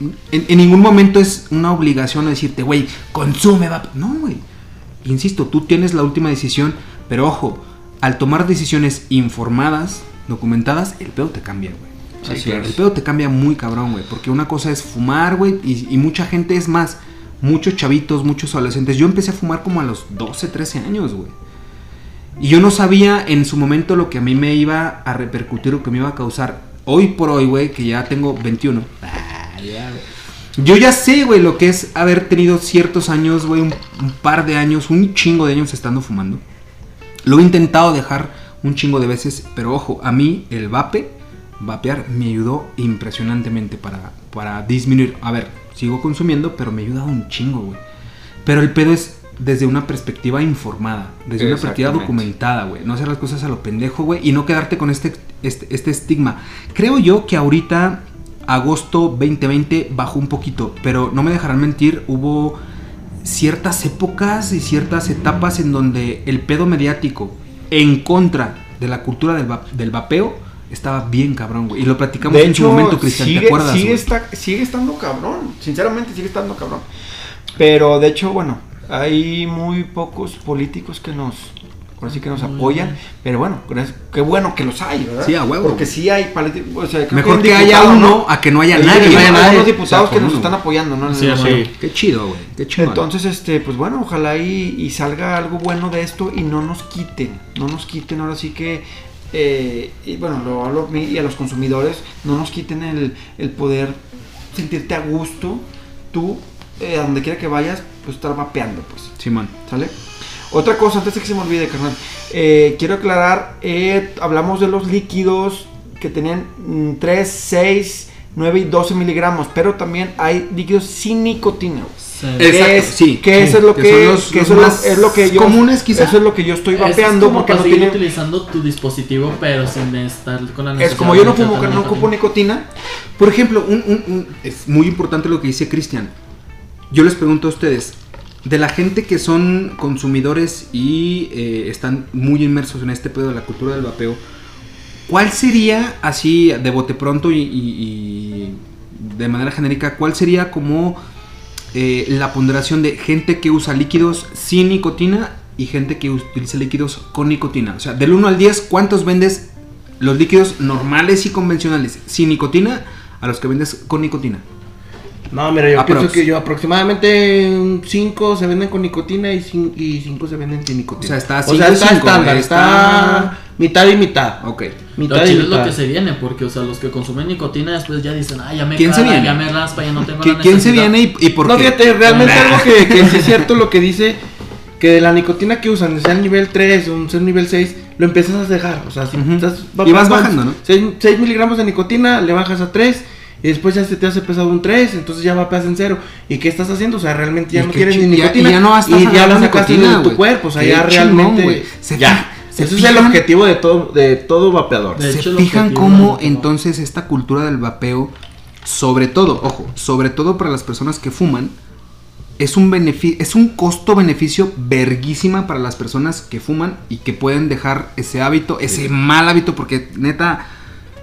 en, en ningún momento es una obligación a decirte, güey, consume, va. No, güey. Insisto, tú tienes la última decisión, pero ojo, al tomar decisiones informadas, documentadas, el pedo te cambia, güey. Sí, claro. El pedo te cambia muy cabrón, güey. Porque una cosa es fumar, güey. Y, y mucha gente es más. Muchos chavitos, muchos adolescentes. Yo empecé a fumar como a los 12, 13 años, güey. Y yo no sabía en su momento lo que a mí me iba a repercutir o que me iba a causar. Hoy por hoy, güey, que ya tengo 21. Ah, ya. Yo ya sé, güey, lo que es haber tenido ciertos años, güey, un, un par de años, un chingo de años estando fumando. Lo he intentado dejar un chingo de veces, pero ojo, a mí el vape, vapear, me ayudó impresionantemente para, para disminuir. A ver, sigo consumiendo, pero me ha ayudado un chingo, güey. Pero el pedo es desde una perspectiva informada, desde una perspectiva documentada, güey. No hacer las cosas a lo pendejo, güey, y no quedarte con este, este, este estigma. Creo yo que ahorita, agosto 2020, bajó un poquito, pero no me dejarán mentir, hubo ciertas épocas y ciertas etapas en donde el pedo mediático en contra de la cultura del, va- del vapeo estaba bien cabrón, güey. Y lo platicamos De en su momento, Cristian, sigue, ¿te acuerdas? sigue, está- sigue estando cabrón. Sinceramente, sigue estando cabrón. Pero de hecho, bueno, hay muy pocos políticos que nos. Ahora sí que nos apoyan, pero bueno, qué bueno que los hay, ¿verdad? Sí, a huevo. Porque sí hay políticos. O sea, creo Mejor que haya uno ¿no? a que no haya Hay nadie. unos- no haya nadie. unos diputados O sea, que nos uno. están apoyando, ¿no? Sí, sí. Qué chido, güey. Qué chido. Entonces, este, pues bueno, ojalá y, y salga algo bueno de esto y no nos quiten, no nos quiten ahora sí que, eh, y bueno, lo hablo a mí y a los consumidores, no nos quiten el, el poder sentirte a gusto, tú, eh, a donde quiera que vayas, pues estar vapeando, pues, Simón. ¿sale? Otra cosa, antes de que se me olvide, carnal, eh, quiero aclarar, hablamos de los líquidos que tenían mm, 3, 6, 9 y 12 miligramos, pero también hay líquidos sin nicotina. Exacto, Que es, sí, que sí, eso es lo que que, son los- que los eso es lo- más es lo que yo comunes, quizá. eso es lo que yo estoy es vapeando como porque no tiene utilizando tu dispositivo, pero sin estar con la es como yo no fumo no ocupo nicotina Por ejemplo, un- un- un- es muy importante lo que dice Cristian. Yo les pregunto a ustedes, de la gente que son consumidores y eh, están muy inmersos en este pedo de la cultura del vapeo, ¿cuál sería, así de bote pronto y, y- y de manera genérica, cuál sería como eh, la ponderación de gente que usa líquidos sin nicotina y gente que utiliza líquidos con nicotina? O sea, del 1 al 10, ¿cuántos vendes los líquidos normales y convencionales sin nicotina a los que vendes con nicotina? No, mira, yo Aprox. pienso que yo aproximadamente 5 se venden con nicotina y 5 se venden sin nicotina. O sea, está O cinco sea, y está cinco, estándar, está... está- mitad y mitad. Ok. Mitad Lo y chido es lo mitad. que se viene, porque, o sea, los que consumen nicotina después ya dicen, ah, ya me ¿Quién se caga, viene? ya me raspa, ya no tengo ¿Qui- la ¿Quién se necesidad". viene y, y por no, qué? fíjate, realmente Nah. algo que, que sí es cierto lo que dice, que de la nicotina que usan, sea el nivel 3 o un sea el nivel 6, lo empiezas a dejar. O sea, si Ujú. estás Y vas bajando, ¿no? 6, miligramos de nicotina, le bajas a 3. Y después ya se te hace pesado un 3, entonces ya vapeas en cero. ¿Y qué estás haciendo? O sea, realmente ya no quieres ni nicotina. y ya no estás y ya la sacaste nicotina, de tu cuerpo. O sea, ya chingón, realmente. ya. Ese es el objetivo de todo, de todo vapeador. De ¿Se fijan cómo entonces esta cultura del vapeo, sobre todo, ojo, sobre todo para las personas que fuman, es un beneficio, es un costo-beneficio verguísima para las personas que fuman y que pueden dejar ese hábito, ese mal hábito, porque neta,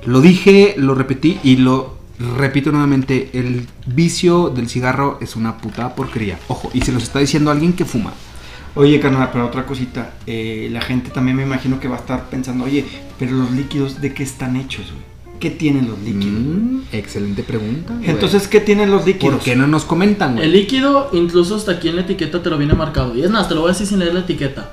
lo dije, lo repetí y lo repito nuevamente, el vicio del cigarro es una puta porquería. Ojo, y se los está diciendo alguien que fuma. Oye, carnal, pero otra cosita. eh, la gente también me imagino que va a estar pensando, oye, pero los líquidos, ¿de qué están hechos, güey? ¿Qué tienen los líquidos? Mm, excelente pregunta. güey. Entonces, ¿qué tienen los líquidos? ¿por qué no nos comentan, güey? El líquido, incluso hasta aquí en la etiqueta te lo viene marcado. Y es más, te lo voy a decir sin leer la etiqueta.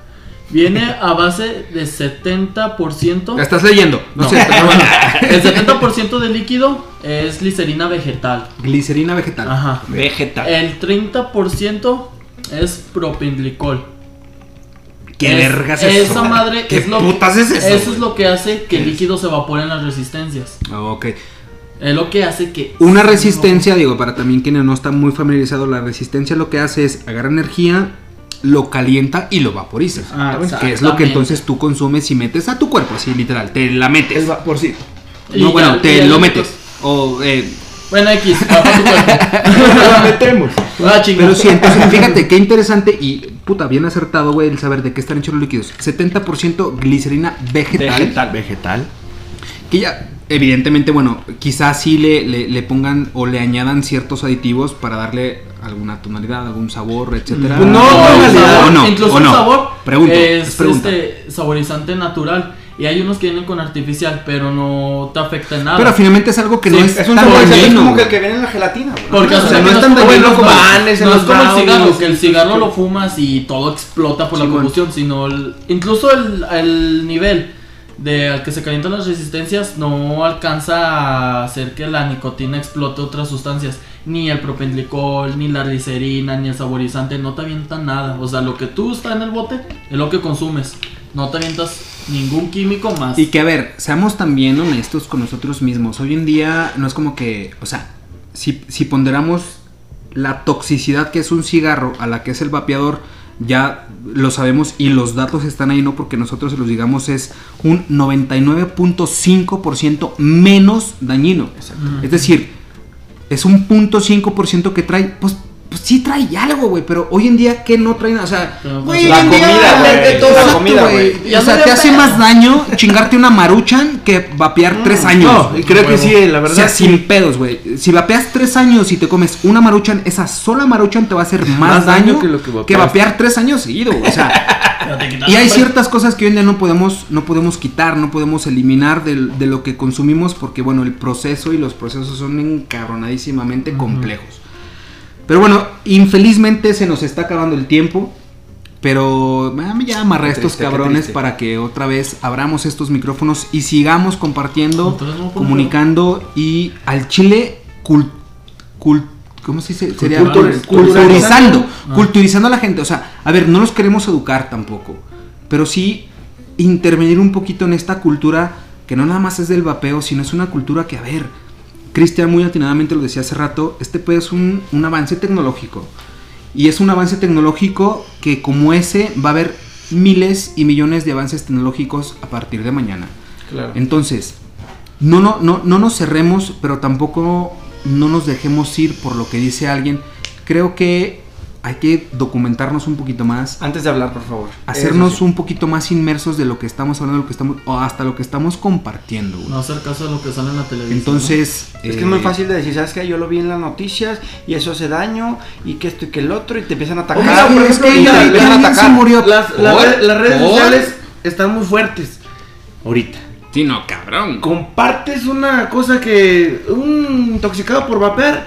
Viene a base de 70%. La estás leyendo. No, No. sé, pero bueno. El 70% de líquido es glicerina vegetal. Glicerina vegetal. Ajá. Vegetal. El 30% es propenglicol. ¿Qué vergas es eso? Esa madre ¿Qué es lo, putas es eso? Eso es lo que hace que el líquido se evapore en las resistencias. Ah, ok. Es lo que hace que. Una resistencia, digo, para también quienes no están muy familiarizados, la resistencia lo que hace es agarra energía, lo calienta y lo vaporiza. Ah, que es lo que entonces tú consumes y metes a tu cuerpo, así literal, te la metes. El vaporcito. Y no, bueno, ya- te lo metes. O, eh, Bueno, X, va para tu cuerpo. Lo metemos. Ah, pero sí, entonces fíjate qué interesante y puta, bien acertado, güey, el saber de qué están hechos los líquidos. 70% glicerina vegetal. Vegetal. Vegetal. Que ya, evidentemente, bueno, quizás sí le, le, le pongan o le añadan ciertos aditivos para darle alguna tonalidad, algún sabor, etcétera. Pues no, no, sabor- o no, incluso o el no. sabor Pregunto, es es pregunta. este saborizante natural. Y hay unos que vienen con artificial, pero no te afecta en nada. Pero finalmente es algo que no Sí, es, Es un tan saborizante, es dañino, como que el que viene en la gelatina, güey. Porque o sea, no es tan como dañino los como- panes, no es como el cigarro, que el cigarro lo fumas y todo explota por la Sí, bueno. combustión, sino el- incluso el, el nivel de al que se calientan las resistencias no alcanza a hacer que la nicotina explote otras sustancias. Ni el propenglicol, ni la glicerina, ni el saborizante, no te avientan nada. O sea, lo que tú está en el bote es lo que consumes. No te avientas ningún químico más. Y que a ver, seamos también honestos con nosotros mismos. Hoy en día no es como que, o sea, si, si ponderamos la toxicidad que es un cigarro a la que es el vapeador, ya lo sabemos y los datos están ahí, no porque nosotros se los digamos, es un 99.5% menos dañino. Es decir, es un punto 5% que trae, pues, pues sí trae algo, güey, pero hoy en día, ¿qué no trae nada? O sea, güey, pues, hoy la en día, comida, güey, la exacto, comida, güey. O sea, te hace más daño chingarte una maruchan que vapear tres años. No, y creo que sí, la O verdad. sea, sí. sin pedos, güey. Si vapeas tres años y te comes una maruchan, esa sola maruchan te va a hacer más, Más daño, daño que lo que que, vapear tres años seguido. O sea, y hay ciertas cosas que hoy en día no podemos, no podemos quitar, no podemos eliminar de, lo que consumimos porque, bueno, el proceso y los procesos son encabronadísimamente complejos. Pero bueno, infelizmente se nos está acabando el tiempo. Pero ah, ya amarré a estos cabrones para que otra vez abramos estos micrófonos y sigamos compartiendo, Entonces, no, ¿cómo comunicando y al Chile cul, cul- ¿cómo se dice? Sería Cultur- culturizando, Ah. culturizando a la gente. O sea, a ver, no los queremos educar tampoco, pero sí intervenir un poquito en esta cultura que no nada más es del vapeo, sino es una cultura que, a ver, Cristian muy atinadamente lo decía hace rato, este pues es un, un avance tecnológico. Y es un avance tecnológico que como ese va a haber miles y millones de avances tecnológicos a partir de mañana. Claro. Entonces, no, no, no, no nos cerremos, pero tampoco no nos dejemos ir por lo que dice alguien. Creo que hay que documentarnos un poquito más, Antes de hablar, por favor. hacernos sí. un poquito más inmersos de lo que estamos hablando, de lo que estamos, o hasta lo que estamos compartiendo. güey. No hacer caso de lo que sale en la televisión. Entonces, Es que es muy eh, fácil de decir, ¿sabes qué? Yo lo vi en las noticias y eso hace daño y que esto y que el otro y te empiezan a atacar. Oiga, pero es que y ya- te ya empiezan a alguien se murió. Las, re- las redes ¿Por? sociales están muy fuertes. Ahorita. Sí, no, cabrón. Compartes una cosa que. Un intoxicado por vapear.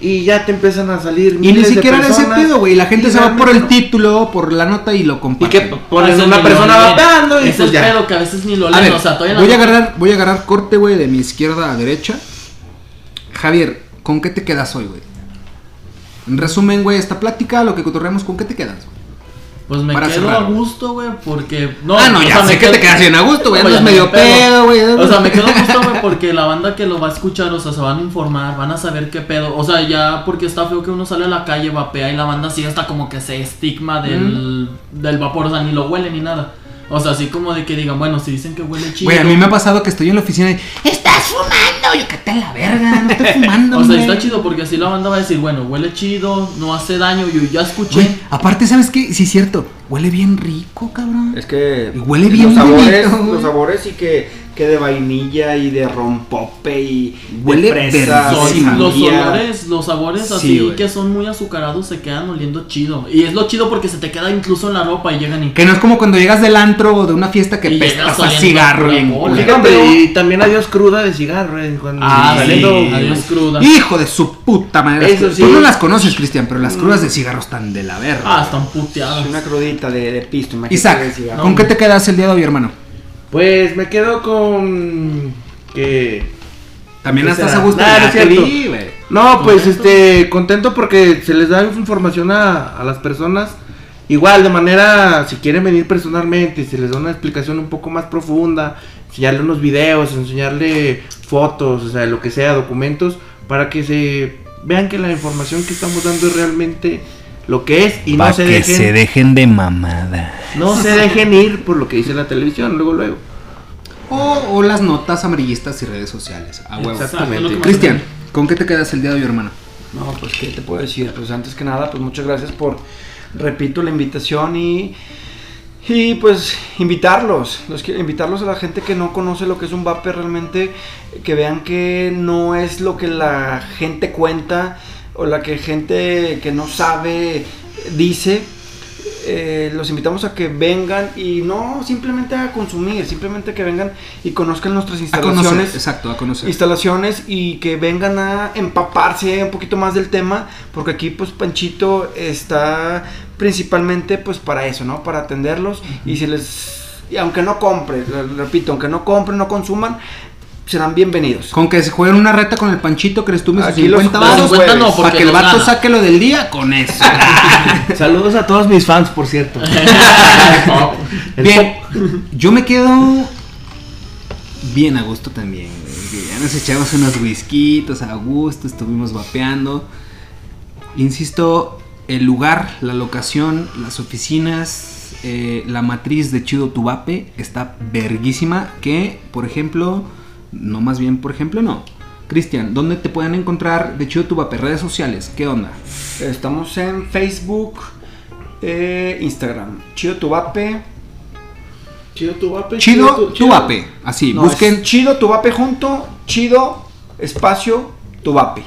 Y ya te empiezan a salir. Y ni de siquiera era ese personas, pedo, güey. La gente se va por el título, por la nota y lo no. Y comparte. que ponen Ese una persona vapeando y Es pues el ya. pedo que a veces ni lo leen. ver, o sea, todavía voy a agarrar, voy a agarrar corte, güey, de mi izquierda a derecha. Javier, ¿con qué te quedas hoy, güey? En resumen, güey, esta plática, lo que cotorreamos, ¿con qué te quedas? güey? Pues me para quedo cerrar, a gusto, güey, porque. No, ah, no, ya sea, me sé que quedo- te quedas bien a gusto, güey. No, Andas medio dio pedo. güey. O sea, me quedo a gusto, güey, porque la banda que lo va a escuchar, o sea, se van a informar, van a saber qué pedo. O sea, ya porque está feo que uno sale a la calle, vapea y la banda sigue hasta como que se estigma del, del vapor, o sea, ni lo huele ni nada. O sea, así como de que digan, bueno, si dicen que huele chido. Güey, a mí me ha pasado que estoy en la oficina y. ¡Estás fumando! Yo, que a la verga, no estoy fumando, O sea, hombre". está chido porque así la banda va a decir, bueno, huele chido, no hace daño, yo ya escuché. Güey, aparte, ¿sabes qué? Sí, es cierto. Huele bien rico, cabrón. Es que Y huele bien los sabores, güey. los sabores y que que de vainilla y de rompope y Huele de fresa, los olores, los sabores Sí, así que son muy azucarados se quedan oliendo chido. Y es lo chido porque se te queda incluso en la ropa y llegan y. Que no es como cuando llegas del antro o de una fiesta que pestas a cigarro bien y también adiós cruda de cigarro, eh, cuando Ah, saliendo- sí, adiós cruda. Hijo de su puta madre. Eso sí. Tú no las conoces, Cristian, pero las crudas de cigarro están de la verga. Ah, están puteadas. Una crudita de, de pisto, Isaac, de cigarro. ¿con qué te quedas el día de hoy, hermano? Pues me quedo con que También ¿Qué estás será? a gusto. Nah, no vi. No, pues Contento. este, contento porque se les da información a, a las personas. Igual, de manera, si quieren venir personalmente, se les da una explicación un poco más profunda, enseñarle unos videos, enseñarle fotos, o sea, lo que sea, documentos, para que se vean que la información que estamos dando es realmente lo que es y no se dejen, dejen de mamada. no se dejen ir por lo que dice la televisión, luego, luego. O, o las notas amarillistas y redes sociales. A huevo. Exactamente. Cristian, ¿con qué te quedas el día de hoy, hermano? No, pues qué te puedo decir, pues antes que nada, pues muchas gracias por, repito, la invitación y, y pues invitarlos, los invitarlos a la gente que no conoce lo que es un vape realmente, que vean que no es lo que la gente cuenta o la que gente que no sabe dice. Eh, los invitamos a que vengan y no simplemente a consumir, simplemente que vengan y conozcan nuestras A instalaciones conocer. Exacto, a conocer. instalaciones y que vengan a empaparse un poquito más del tema porque aquí pues Panchito está principalmente pues para eso, ¿no? Para atenderlos y si les y aunque no compren, repito, aunque no compren, no consuman, serán bienvenidos. Con que se jueguen una reta con el panchito, crees tú, mis Aquí los- 50 los varos, 50 no, para que el vato gana. saque lo del día con eso. Saludos a todos mis fans, por cierto. Bien, yo me quedo bien a gusto también. güey, Ya nos echamos unos whiskitos a gusto, estuvimos vapeando. Insisto, el lugar, la locación, las oficinas, eh, la matriz de Chido Tubape está verguísima. Que, por ejemplo, no más bien, por ejemplo, no. Cristian, ¿dónde te pueden encontrar de Chido Tubape? Redes sociales, ¿qué onda? Estamos en Facebook, eh, Instagram, Chido Tubape. Chido tu vape. Chido tu- Tubape, así, No, busquen Chido Tubape junto, Chido espacio Tubape.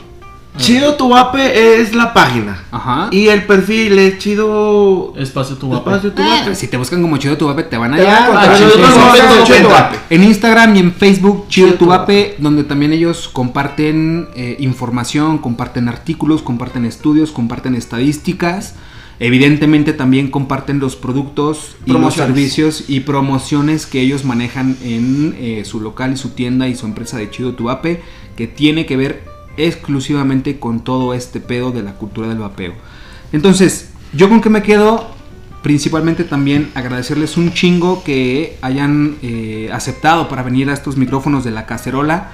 Chido tu vape es la página. Ajá. Y el perfil es chido. Espacio tu vape. Espacio tu vape. si te buscan como Chido Tubape te van a Te van a hallar. encontrar, Ah, Chido. En Instagram y en Facebook Chido Chido Tubape, donde también ellos comparten eh, información, comparten artículos, comparten estudios, comparten estadísticas. Evidentemente también comparten los productos y los servicios y promociones que ellos manejan en eh, su local y su tienda y su empresa de Chido Tubape, que tiene que ver exclusivamente con todo este pedo de la cultura del vapeo. Entonces, yo con qué me quedo, principalmente también agradecerles un chingo que hayan eh, aceptado para venir a estos micrófonos de la cacerola.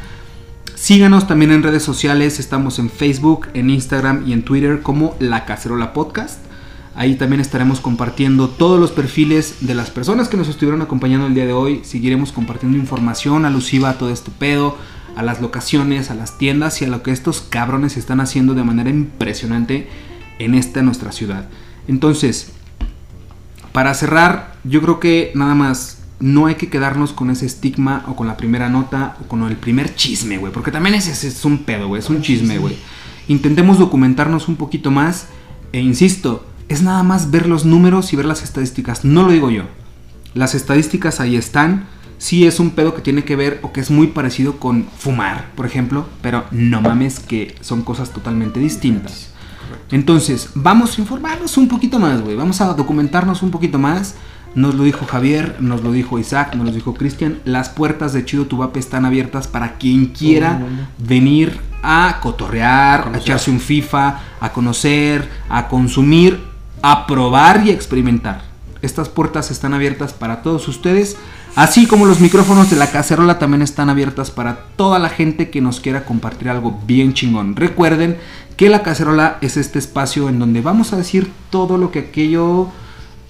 Síganos también en redes sociales, estamos en Facebook, en Instagram y en Twitter como La Cacerola Podcast. Ahí también estaremos compartiendo todos los perfiles de las personas que nos estuvieron acompañando el día de hoy. Seguiremos compartiendo información alusiva a todo este pedo, a las locaciones, a las tiendas y a lo que estos cabrones están haciendo de manera impresionante en esta nuestra ciudad. Entonces, para cerrar, yo creo que nada más no hay que quedarnos con ese estigma o con la primera nota o con el primer chisme, güey. Porque también ese, ese es un pedo, güey. Es un chisme, güey. Intentemos documentarnos un poquito más. E insisto, es nada más ver los números y ver las estadísticas. No lo digo yo. Las estadísticas ahí están. Sí es un pedo que tiene que ver o que es muy parecido con fumar, por ejemplo. Pero no mames que son cosas totalmente distintas. Entonces, vamos a informarnos un poquito más, güey. Vamos a documentarnos un poquito más. Nos lo dijo Javier, nos lo dijo Isaac, nos lo dijo Cristian. Las puertas de Chido Tubape están abiertas para quien quiera venir a cotorrear, a echarse un FIFA, a conocer, a consumir, a probar y a experimentar. Estas puertas están abiertas para todos ustedes, así como los micrófonos de la cacerola también están abiertas para toda la gente que nos quiera compartir algo bien chingón. Recuerden que la cacerola es este espacio en donde vamos a decir todo lo que aquello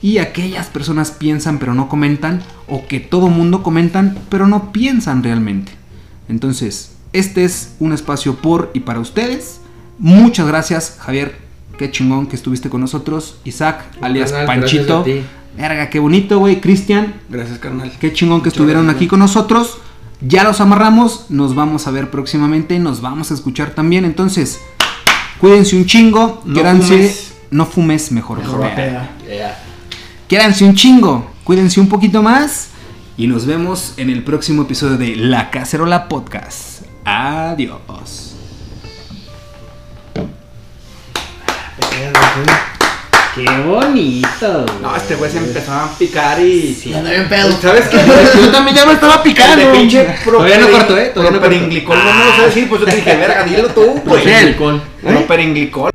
y aquellas personas piensan pero no comentan o que todo mundo comentan pero no piensan realmente. Entonces, este es un espacio por y para ustedes. Muchas gracias, Javier. Qué chingón que estuviste con nosotros. Isaac, alias Panchito. Verga, qué bonito, güey. Cristian, Gracias, carnal. qué chingón que Muchas estuvieron gracias, aquí con nosotros. Ya los amarramos, nos vamos a ver próximamente, nos vamos a escuchar también. Entonces, cuídense un chingo, No quédanse- fumes. no fumes mejor. Mejor vapea. Quédense un chingo, cuídense un poquito más y nos vemos en el próximo episodio de La Cacerola Podcast. Adiós. Qué bonito. No, este güey se empezó a picar y. Ya anda bien pedo. ¿Sabes qué? Yo también ya me estaba El picando. de pinche Todavía no corto, ¿eh? Todavía no corto. No me lo sé decir, pues yo te dije, verga, dilo tú, Pues güey. el alcohol. Properinglicol.